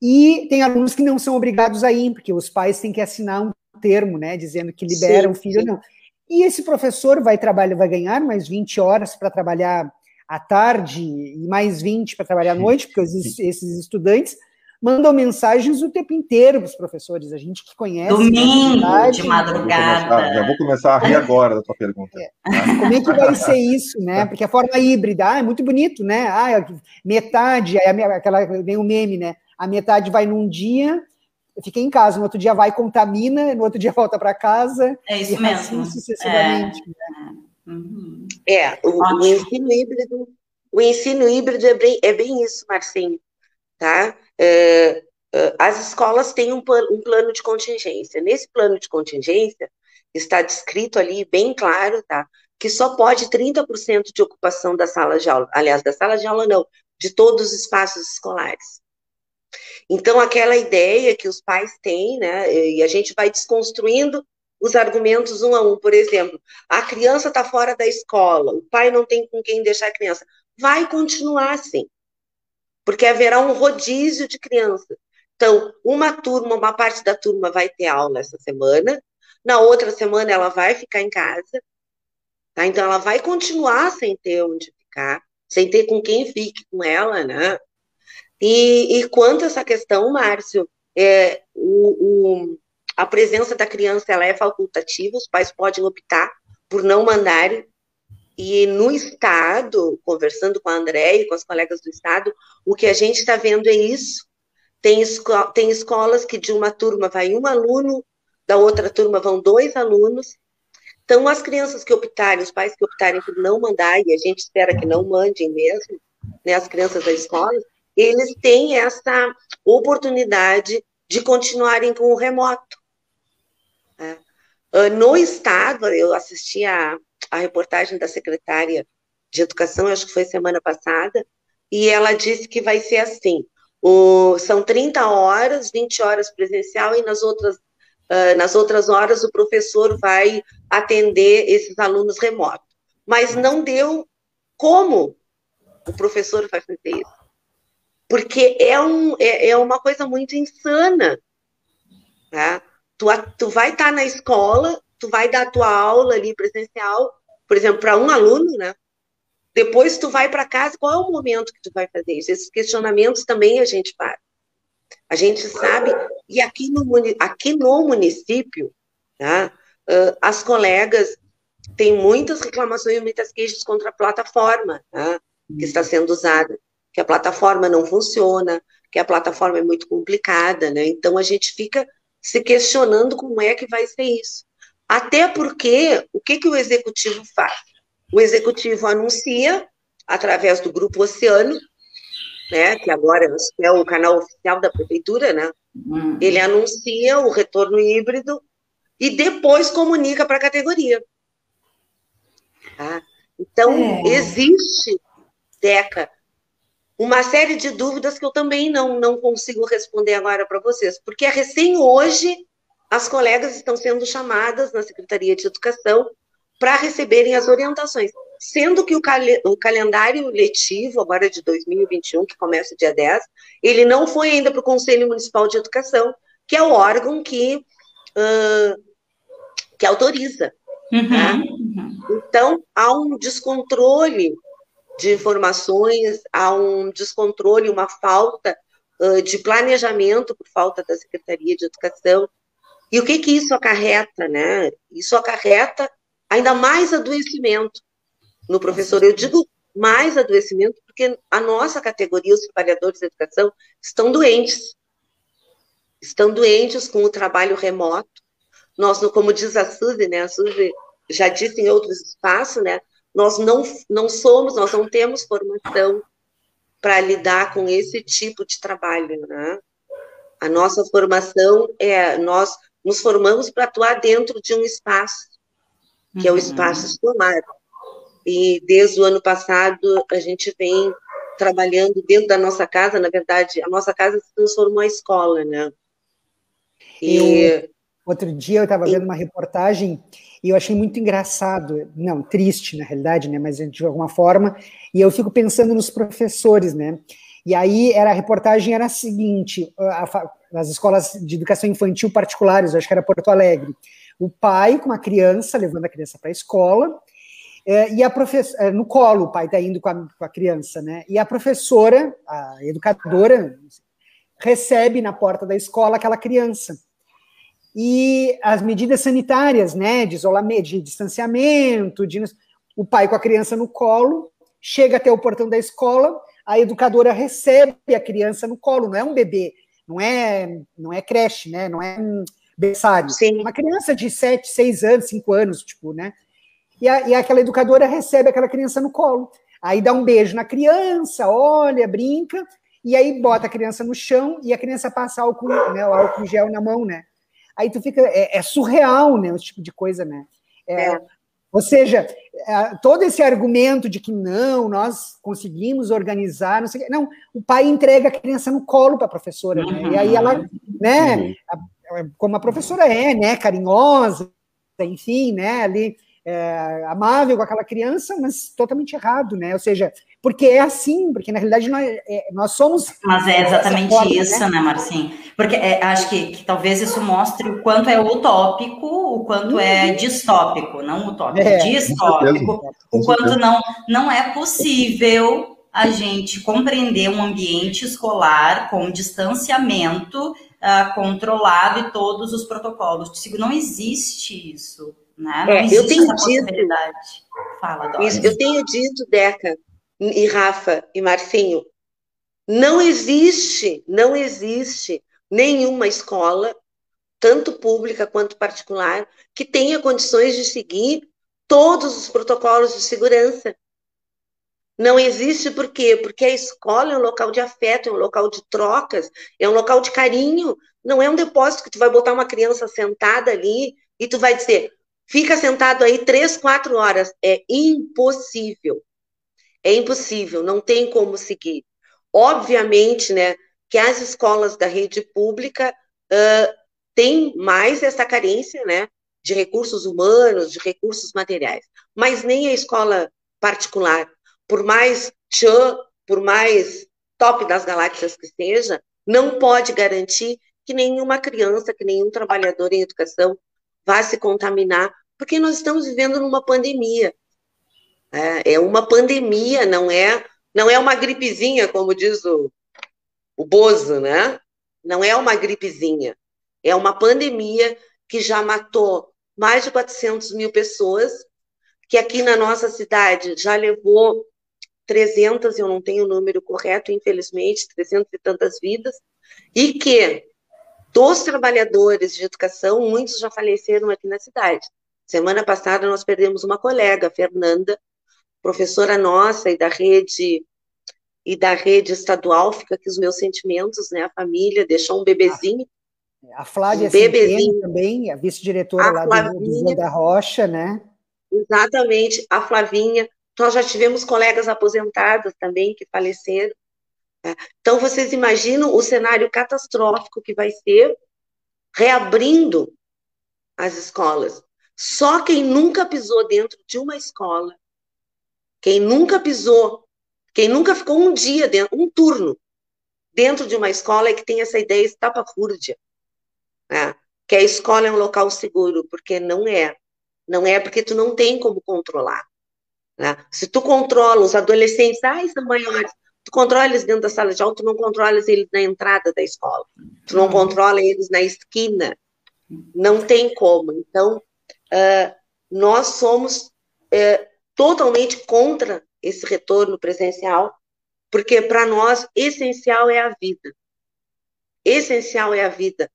e tem alunos que não são obrigados a ir, porque os pais têm que assinar um termo, né, dizendo que liberam sim, o filho ou não. E esse professor vai trabalhar, vai ganhar mais 20 horas para trabalhar à tarde e mais 20 para trabalhar à noite, porque os, esses estudantes mandam mensagens o tempo inteiro para os professores, a gente que conhece. Domingo, de madrugada. Já vou começar a rir agora da tua pergunta. É. Como é que vai ser isso, né? Porque a forma híbrida, ah, é muito bonito, né? Ah, metade, é aquela, vem o meme, né? A metade vai num dia fica em casa, no outro dia vai, contamina, no outro dia volta para casa. É isso mesmo. Assim sucessivamente. É, né? uhum. é o, o, ensino híbrido, o ensino híbrido é bem, é bem isso, Marcinho, tá? É, é, as escolas têm um, um plano de contingência. Nesse plano de contingência, está descrito ali bem claro, tá? Que só pode 30% de ocupação da sala de aula, aliás, da sala de aula não, de todos os espaços escolares. Então, aquela ideia que os pais têm, né, e a gente vai desconstruindo os argumentos um a um. Por exemplo, a criança está fora da escola, o pai não tem com quem deixar a criança. Vai continuar assim, porque haverá um rodízio de crianças. Então, uma turma, uma parte da turma vai ter aula essa semana, na outra semana ela vai ficar em casa, tá? Então, ela vai continuar sem ter onde ficar, sem ter com quem fique com ela, né? E, e quanto a essa questão, Márcio, é, o, o, a presença da criança ela é facultativa, os pais podem optar por não mandarem. E no Estado, conversando com a André e com as colegas do Estado, o que a gente está vendo é isso. Tem, esco tem escolas que de uma turma vai um aluno, da outra turma vão dois alunos. Então, as crianças que optarem, os pais que optarem por não mandar, e a gente espera que não mandem mesmo, né, as crianças da escola, eles têm essa oportunidade de continuarem com o remoto. Né? No Estado, eu assisti a, a reportagem da secretária de Educação, acho que foi semana passada, e ela disse que vai ser assim: o, são 30 horas, 20 horas presencial, e nas outras, uh, nas outras horas o professor vai atender esses alunos remotos. Mas não deu como o professor vai fazer isso porque é, um, é, é uma coisa muito insana. Tá? Tu, tu vai estar tá na escola, tu vai dar a tua aula ali presencial, por exemplo, para um aluno, né? Depois tu vai para casa, qual é o momento que tu vai fazer isso? Esses questionamentos também a gente faz. A gente sabe, e aqui no, aqui no município, tá? Uh, as colegas têm muitas reclamações e muitas queixas contra a plataforma tá? que está sendo usada que a plataforma não funciona, que a plataforma é muito complicada, né? Então a gente fica se questionando como é que vai ser isso. Até porque o que, que o executivo faz? O executivo anuncia através do grupo Oceano, né, que agora é o canal oficial da prefeitura, né? Uhum. Ele anuncia o retorno híbrido e depois comunica para a categoria. Tá? Então, é. existe, Deca, uma série de dúvidas que eu também não, não consigo responder agora para vocês, porque é recém hoje as colegas estão sendo chamadas na Secretaria de Educação para receberem as orientações, sendo que o, cal o, calendário letivo, agora de 2021, que começa dia 10, ele não foi ainda para o Conselho Municipal de Educação, que é o órgão que, uh, que autoriza Uhum, né? uhum. Então, há um descontrole de informações, há um descontrole, uma falta uh, de planejamento por falta da Secretaria de Educação. E o que que isso acarreta, né? Isso acarreta ainda mais adoecimento no professor. Eu digo mais adoecimento porque a nossa categoria, os trabalhadores da educação, estão doentes. Estão doentes com o trabalho remoto. Nós, como diz a Suzy, né? A Suzy já disse em outros espaços, né? Nós não, não somos, nós não temos formação para lidar com esse tipo de trabalho, né? A nossa formação é nós nos formamos para atuar dentro de um espaço, que uhum. é o uhum. espaço escolar. E desde o ano passado a gente vem trabalhando dentro da nossa casa, na verdade, a nossa casa se transformou em escola, né? E eu, outro dia eu estava vendo uma reportagem e eu achei muito engraçado, não, triste na realidade, né, mas de alguma forma, e eu fico pensando nos professores, né? E aí era a reportagem era a seguinte, a, as escolas de educação infantil particulares, acho que era Porto Alegre, o pai com a criança, levando a criança para a escola, é, e a professora, é, no colo, o pai está indo com a, com a, criança, né? E a professora, a educadora, recebe na porta da escola aquela criança. E as medidas sanitárias, né, de isolamento, de distanciamento, de, o pai com a criança no colo, chega até o portão da escola, a educadora recebe a criança no colo, não é um bebê, não é, não é creche, né, não é um berçário. Sim. Uma criança de 7, 6 anos, 5 anos, tipo, né? E, a, e aquela educadora recebe aquela criança no colo. Aí dá um beijo na criança, olha, brinca, e aí bota a criança no chão e a criança passa álcool, né, o álcool gel na mão, né? Aí tu fica, é, é surreal, né, esse tipo de coisa, né? É, é. Ou seja, é, todo esse argumento de que não, nós conseguimos organizar, não sei não, o pai entrega a criança no colo para a professora, né? E aí ela, né, uhum. como a professora é, né, carinhosa, enfim, né, ali é, amável com aquela criança, mas totalmente errado, né? Ou seja, porque é assim, porque na realidade nós, é, nós somos. Mas é exatamente forma, isso, né, né Marcinho? Porque é, acho que, que, talvez isso mostre o quanto é utópico, o quanto é uhum. é distópico, não utópico, é, distópico, o quanto não, não é possível a gente compreender um ambiente escolar com distanciamento uh, controlado e todos os protocolos. Não existe isso. Né? É, eu tenho dito. Fala. Eu tenho dito, Deca, e Rafa e Marcinho, não existe, não existe nenhuma escola, tanto pública quanto particular, que tenha condições de seguir todos os protocolos de segurança. Não existe por quê? Porque a escola é um local de afeto, é um local de trocas, é um local de carinho. Não é um depósito que tu vai botar uma criança sentada ali e tu vai dizer, Fica sentado aí três, quatro horas. É impossível. É impossível, não tem como seguir. Obviamente, né, que as escolas da rede pública uh, têm mais essa carência, né, de recursos humanos, de recursos materiais. Mas nem a escola particular, por mais tchan, por mais top das galáxias que seja, não pode garantir que nenhuma criança, que nenhum trabalhador em educação vá se contaminar, porque nós estamos vivendo numa pandemia. É, é uma pandemia, não é, não é uma gripezinha, como diz o, o Bozo, né? Não é uma gripezinha. É uma pandemia que já matou mais de 400 mil pessoas, que aqui na nossa cidade já levou 300, eu não tenho o número correto, infelizmente, 300 e tantas vidas, e que dos trabalhadores de educação, muitos já faleceram aqui na cidade. Semana passada nós perdemos uma colega, Fernanda, professora nossa e da rede e da rede estadual, fica aqui os meus sentimentos, né? A família deixou um bebezinho. A Flávia um bebezinho também, a vice-diretora lá Flavinha, do da Rocha, né? Exatamente, a Flavinha. Nós já tivemos colegas aposentadas também que faleceram. Então, vocês imaginam o cenário catastrófico que vai ser reabrindo as escolas. Só quem nunca pisou dentro de uma escola, quem nunca pisou, quem nunca ficou um dia dentro, um turno dentro de uma escola é que tem essa ideia estapafúrdia, né? que a escola é um local seguro, porque não é. Não é porque tu não tem como controlar. Né? Se tu controla os adolescentes, ah, são maiores, tu controla eles dentro da sala de aula, tu não controla eles na entrada da escola, tu não controla eles na esquina, não tem como. Então, uh, nós somos uh, totalmente contra esse retorno presencial, porque para nós essencial é a vida. Essencial é a vida.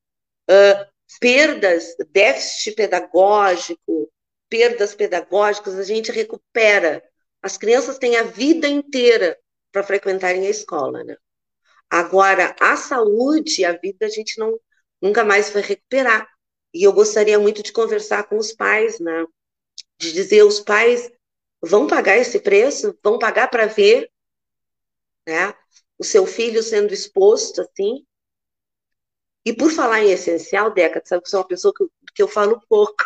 Uh, perdas, déficit pedagógico, perdas pedagógicas, a gente recupera. As crianças têm a vida inteira para frequentarem a escola, né? Agora, a saúde, a vida, a gente não nunca mais vai recuperar. E eu gostaria muito de conversar com os pais, né? De dizer, os pais vão pagar esse preço? Vão pagar para ver, né? O seu filho sendo exposto assim? E por falar em essencial, Deca, sabe que sou uma pessoa que, que eu falo pouco.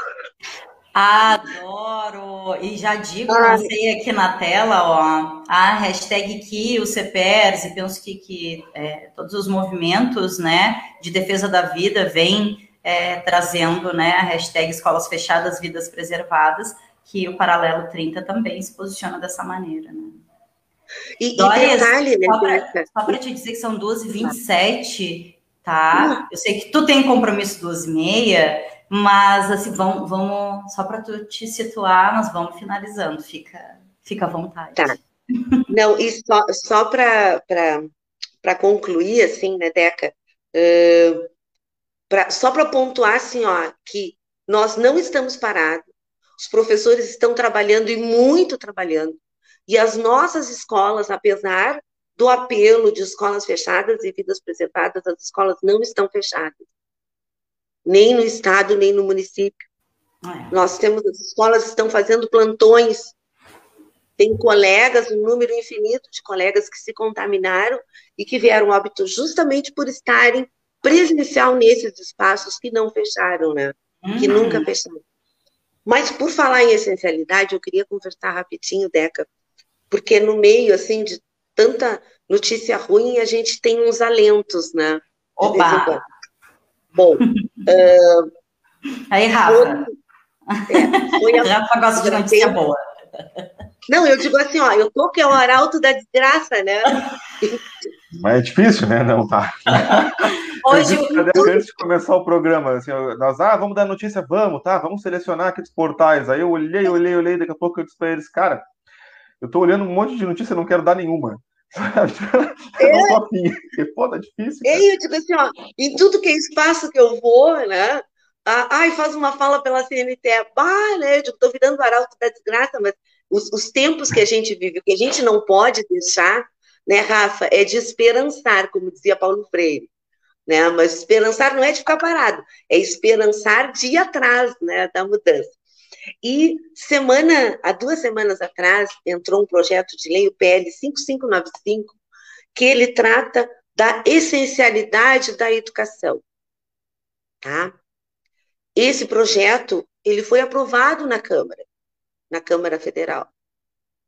Adoro! E já digo, lancei aqui na tela, ó, a hashtag que o CPERS, e penso que, que é, todos os movimentos, né, de defesa da vida vêm é, trazendo, né, a hashtag Escolas Fechadas, Vidas Preservadas, que o Paralelo 30 também se posiciona dessa maneira, né. E, Dória, e detalhe, né, só para te dizer que são 12h27, tá? Eu sei que tu tem compromisso 12h30, mas, assim, vamos, vamos só para tu te situar, nós vamos finalizando, fica, fica à vontade. Tá. Não, e só, só para concluir, assim, né, Deca, uh, pra, só para pontuar, assim, ó, que nós não estamos parados, os professores estão trabalhando e muito trabalhando, e as nossas escolas, apesar do apelo de escolas fechadas e vidas preservadas, as escolas não estão fechadas nem no estado, nem no município. É. Nós temos, as escolas estão fazendo plantões, tem colegas, um número infinito de colegas que se contaminaram e que vieram óbito justamente por estarem presencial nesses espaços que não fecharam, né? Uhum. Que nunca fecharam. Mas por falar em essencialidade, eu queria conversar rapidinho, Deca, porque no meio assim de tanta notícia ruim, a gente tem uns alentos, né? Opa! Bom. Uh, Aí, Rafa. Foi, é, foi a, Rafa gosta de notícia boa. Não, eu digo assim, ó, eu tô que é o arauto da desgraça, né? Mas é difícil, né? Não tá. Hoje, eu antes de começar o programa, assim, nós, ah, vamos dar notícia, vamos, tá? Vamos selecionar aqueles portais. Aí eu olhei, olhei, olhei, daqui a pouco eu disse para eles, cara, eu tô olhando um monte de notícia, não quero dar nenhuma. É. tô afim. Porque, pô, tá difícil. Cara. É, eu digo assim, ó, em tudo que é espaço que eu vou, né? Ai, faz uma fala pela CNTE. Bah, né? Eu digo, tô virando arauto da desgraça, mas os, os tempos que a gente vive, o que a gente não pode deixar, né, Rafa, é de esperançar, como dizia Paulo Freire. Né? Mas esperançar não é de ficar parado, é esperançar de ir atrás né, da mudança. E semana, há duas semanas atrás, entrou um projeto de lei, o PL 5595, que ele trata da essencialidade da educação. Tá? Esse projeto, ele foi aprovado na Câmara, na Câmara Federal.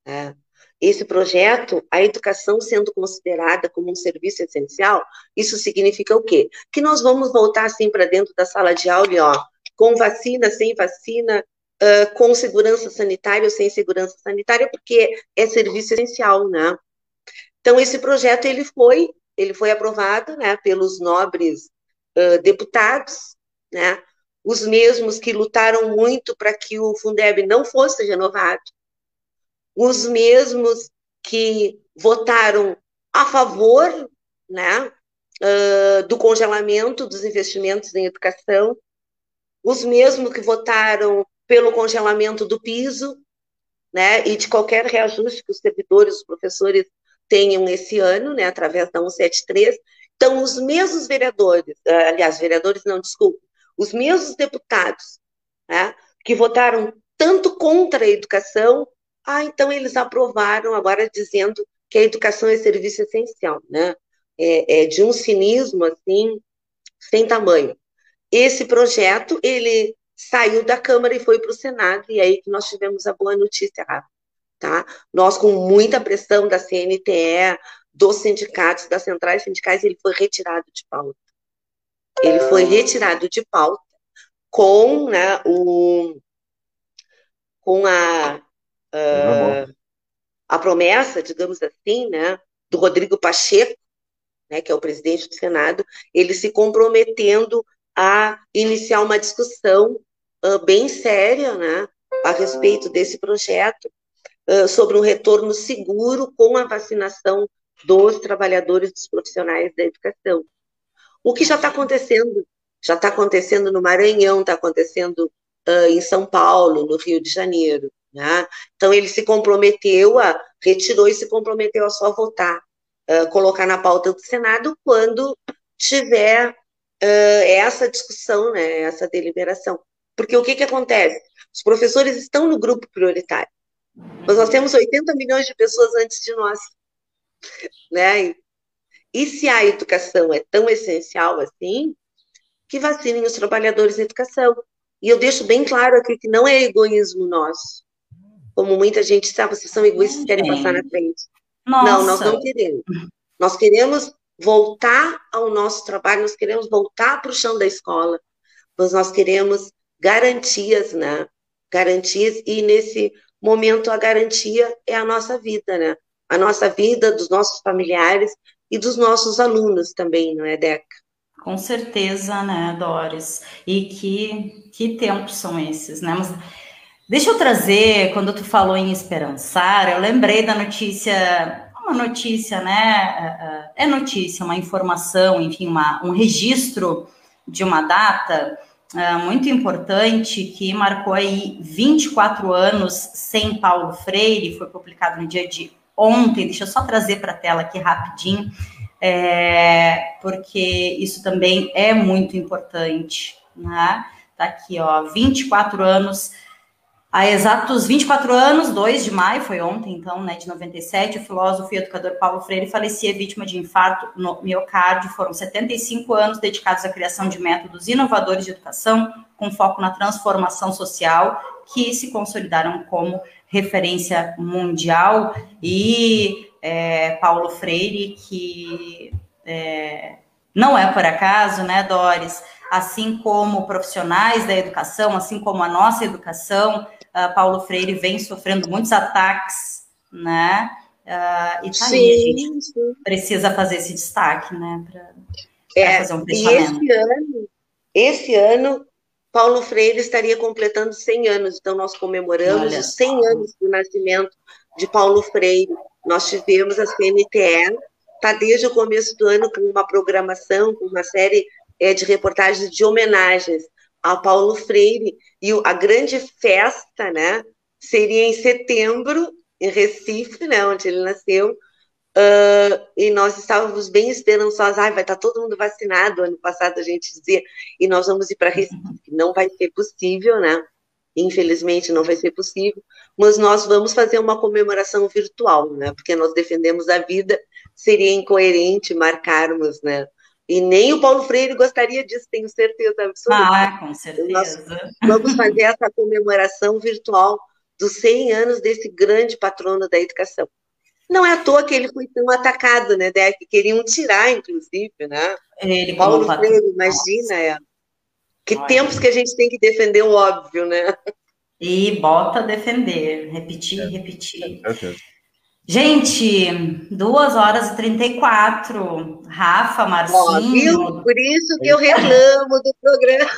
Né? Esse projeto, a educação sendo considerada como um serviço essencial, isso significa o quê? Que nós vamos voltar assim para dentro da sala de aula e, ó, com vacina, sem vacina, uh, com segurança sanitária ou sem segurança sanitária, porque é serviço essencial, né? Então, esse projeto, ele foi, ele foi aprovado, né, pelos nobres uh, deputados, né, os mesmos que lutaram muito para que o Fundeb não fosse renovado, os mesmos que votaram a favor, né, uh, do congelamento dos investimentos em educação, os mesmos que votaram pelo congelamento do piso, né, e de qualquer reajuste que os servidores, os professores tenham esse ano, né, através da 173. Então, os mesmos vereadores, eh, aliás, vereadores não, desculpe, os mesmos deputados, né, que votaram tanto contra a educação, ah, então eles aprovaram agora dizendo que a educação é serviço essencial, né? É, é de um cinismo assim sem tamanho. Esse projeto ele saiu da Câmara e foi para o Senado, e aí que nós tivemos a boa notícia, Rafa. Tá? Nós, com muita pressão da CNTE, dos sindicatos, das centrais sindicais, ele foi retirado de pauta. Ele foi retirado de pauta com né, o, com a, uh, a promessa, digamos assim, né, do Rodrigo Pacheco, né, que é o presidente do Senado, ele se comprometendo a iniciar uma discussão uh, bem séria, né, a respeito desse projeto, uh, sobre um retorno seguro com a vacinação dos trabalhadores, dos profissionais da educação. O que já está acontecendo, já está acontecendo no Maranhão, está acontecendo uh, em São Paulo, no Rio de Janeiro. Né? Então, ele se comprometeu a, retirou e se comprometeu a só votar, uh, colocar na pauta do Senado quando tiver uh, essa discussão, né, essa deliberação. Porque o que, que acontece? Os professores estão no grupo prioritário, mas nós temos 80 milhões de pessoas antes de nós. Né? E se a educação é tão essencial assim, que vacinem os trabalhadores da educação. E eu deixo bem claro aqui que não é egoísmo nosso. Como muita gente sabe, vocês são egoístas e querem passar na frente. Nossa. Não, nós não queremos. Nós queremos voltar ao nosso trabalho, nós queremos voltar para o chão da escola, mas nós queremos garantias, né? Garantias, e nesse momento a garantia é a nossa vida, né? A nossa vida, dos nossos familiares e dos nossos alunos também, não é, Deca? Com certeza, né, Doris? E que, que tempos são esses, né? Mas deixa eu trazer, quando tu falou em esperançar, eu lembrei da notícia, uma notícia, né? É, é notícia, uma informação, enfim, uma, um registro de uma data uh, muito importante que marcou aí 24 anos sem Paulo Freire, foi publicado no dia de ontem. Deixa eu só trazer para a tela aqui rapidinho é, porque isso também é muito importante, né? Tá aqui, ó, 24 anos, há exatos 24 anos, 2 de maio, foi ontem, então, né, de 97, o filósofo e educador Paulo Freire falecia vítima de infarto no miocárdio. Foram 75 anos dedicados à criação de métodos inovadores de educação, com foco na transformação social, que se consolidaram como referência mundial e é, Paulo Freire, que é, não é por acaso, né, Doris? Assim como profissionais da educação, assim como a nossa educação, uh, Paulo Freire vem sofrendo muitos ataques, né? Uh, e tá sim, aí, a gente sim. precisa fazer esse destaque, né? É, um. E esse ano, esse ano, Paulo Freire estaria completando 100 anos, então nós comemoramos Olha. os 100 anos do nascimento de Paulo Freire. Nós tivemos a CNTE, está desde o começo do ano com uma programação, com uma série é, de reportagens de homenagens ao Paulo Freire, e a grande festa, né, seria em setembro, em Recife, né, onde ele nasceu, uh, e nós estávamos bem esperançosos, ah, vai estar todo mundo vacinado, ano passado a gente dizia, e nós vamos ir para Recife, não vai ser possível, né, infelizmente não vai ser possível, mas nós vamos fazer uma comemoração virtual, né? Porque nós defendemos a vida, seria incoerente marcarmos, né? E nem o Paulo Freire gostaria disso, tenho certeza absoluta. Ah, com certeza. Nós vamos fazer essa comemoração virtual dos 100 anos desse grande patrono da educação. Não é à toa que ele foi tão atacado, né, Que queriam tirar, inclusive, né? Ele Paulo Freire, imagina, é. Que Olha. tempos que a gente tem que defender o óbvio, né? E bota defender, repetir, é. repetir. É, gente, 2 horas e 34. Rafa, Marcinho. Ó, Por isso que eu reclamo do programa.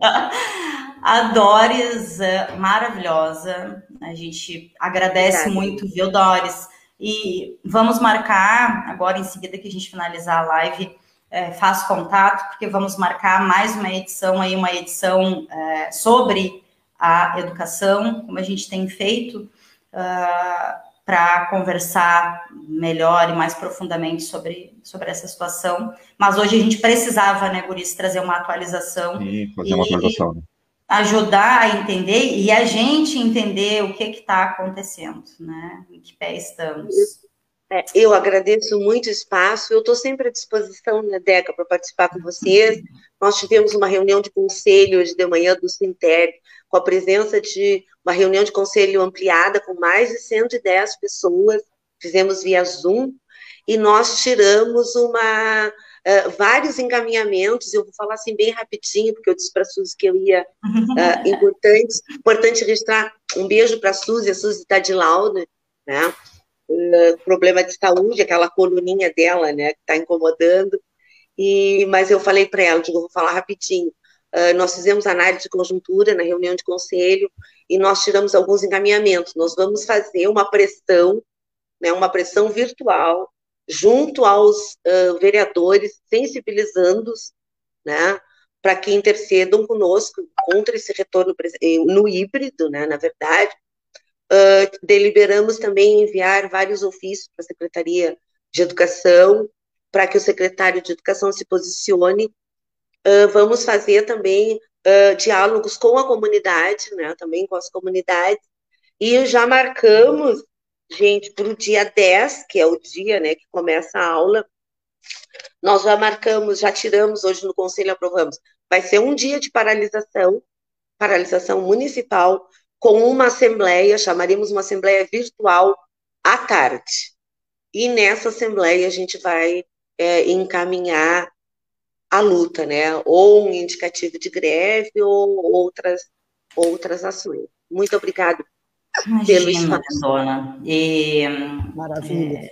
A Doris, é maravilhosa. A gente agradece muito, viu, Doris? E vamos marcar agora, em seguida que a gente finalizar a live, é, faço contato, porque vamos marcar mais uma edição aí, uma edição é, sobre a educação, como a gente tem feito, uh, para conversar melhor e mais profundamente sobre, sobre essa situação. Mas hoje a gente precisava, né, Guris, trazer uma atualização. E fazer uma atualização. Né? Ajudar a entender e a gente entender o que está acontecendo, né? Em que pé estamos. É, eu agradeço muito o espaço, eu estou sempre à disposição, né, Deca, para participar com vocês. Nós tivemos uma reunião de conselho hoje de manhã do Sinter, com a presença de uma reunião de conselho ampliada com mais de 110 pessoas, fizemos via Zoom, e nós tiramos uma uh, vários encaminhamentos, eu vou falar assim bem rapidinho, porque eu disse para a Suzy que eu ia, uh, importante, importante registrar um beijo para a Suzy, a Suzy está de lauda, né, uh, problema de saúde, aquela coluninha dela, né, que está incomodando, e, mas eu falei para ela, digo, vou falar rapidinho, nós fizemos análise de conjuntura na reunião de conselho e nós tiramos alguns encaminhamentos. Nós vamos fazer uma pressão, né, uma pressão virtual, junto aos uh, vereadores, sensibilizando-os, né, para que intercedam conosco contra esse retorno no híbrido, né, na verdade. Uh, deliberamos também enviar vários ofícios para a Secretaria de Educação, para que o secretário de Educação se posicione Uh, vamos fazer também uh, diálogos com a comunidade, né, também com as comunidades, e já marcamos, gente, para o dia 10, que é o dia né, que começa a aula, nós já marcamos, já tiramos, hoje no Conselho aprovamos, vai ser um dia de paralisação, paralisação municipal, com uma assembleia, chamaríamos uma assembleia virtual à tarde. E nessa assembleia a gente vai é, encaminhar a luta, né? Ou um indicativo de greve ou outras, outras ações. Muito obrigado Imagina, pelo espaço. Dona. E, Maravilha. É,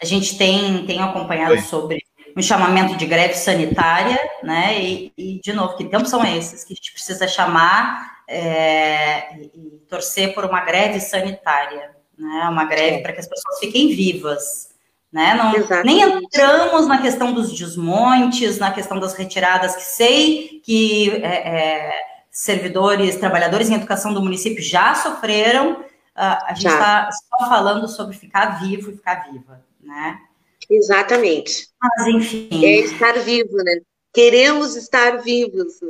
a gente tem, tem acompanhado Oi. sobre um chamamento de greve sanitária, né? E, e, de novo, que tempos são esses que a gente precisa chamar é, e, e torcer por uma greve sanitária, né? Uma greve é. para que as pessoas fiquem vivas. Né? Não, nem entramos na questão dos desmontes, na questão das retiradas, que sei que é, é, servidores, trabalhadores em educação do município já sofreram. Uh, a gente está só falando sobre ficar vivo e ficar viva, né? Exatamente. Mas, enfim. É estar vivo, né? Queremos estar vivos.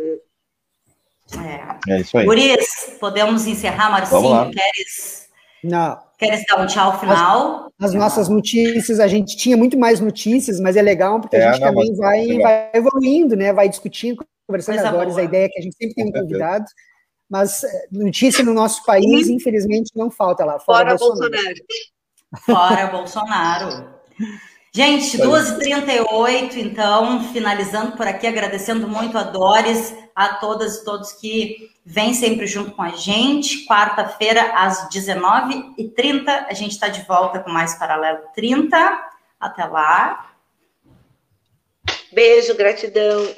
É, é isso aí. Por isso, podemos encerrar, Marcinho? Queres? Não. Queres dar um tchau final? As, as nossas notícias, a gente tinha muito mais notícias, mas é legal porque é, a gente não, também vai, vai evoluindo, né? Vai discutindo, conversando agora. A ideia é que a gente sempre tem um convidado, mas eh, notícia no nosso país, infelizmente, não falta lá. Fora, fora Bolsonaro. Bolsonaro. Fora Bolsonaro. Gente, 2h38, então, finalizando por aqui, agradecendo muito a Doris, a todas e todos que vêm sempre junto com a gente. Quarta-feira, às 19h30, a gente está de volta com mais Paralelo 30. Até lá. Beijo, gratidão.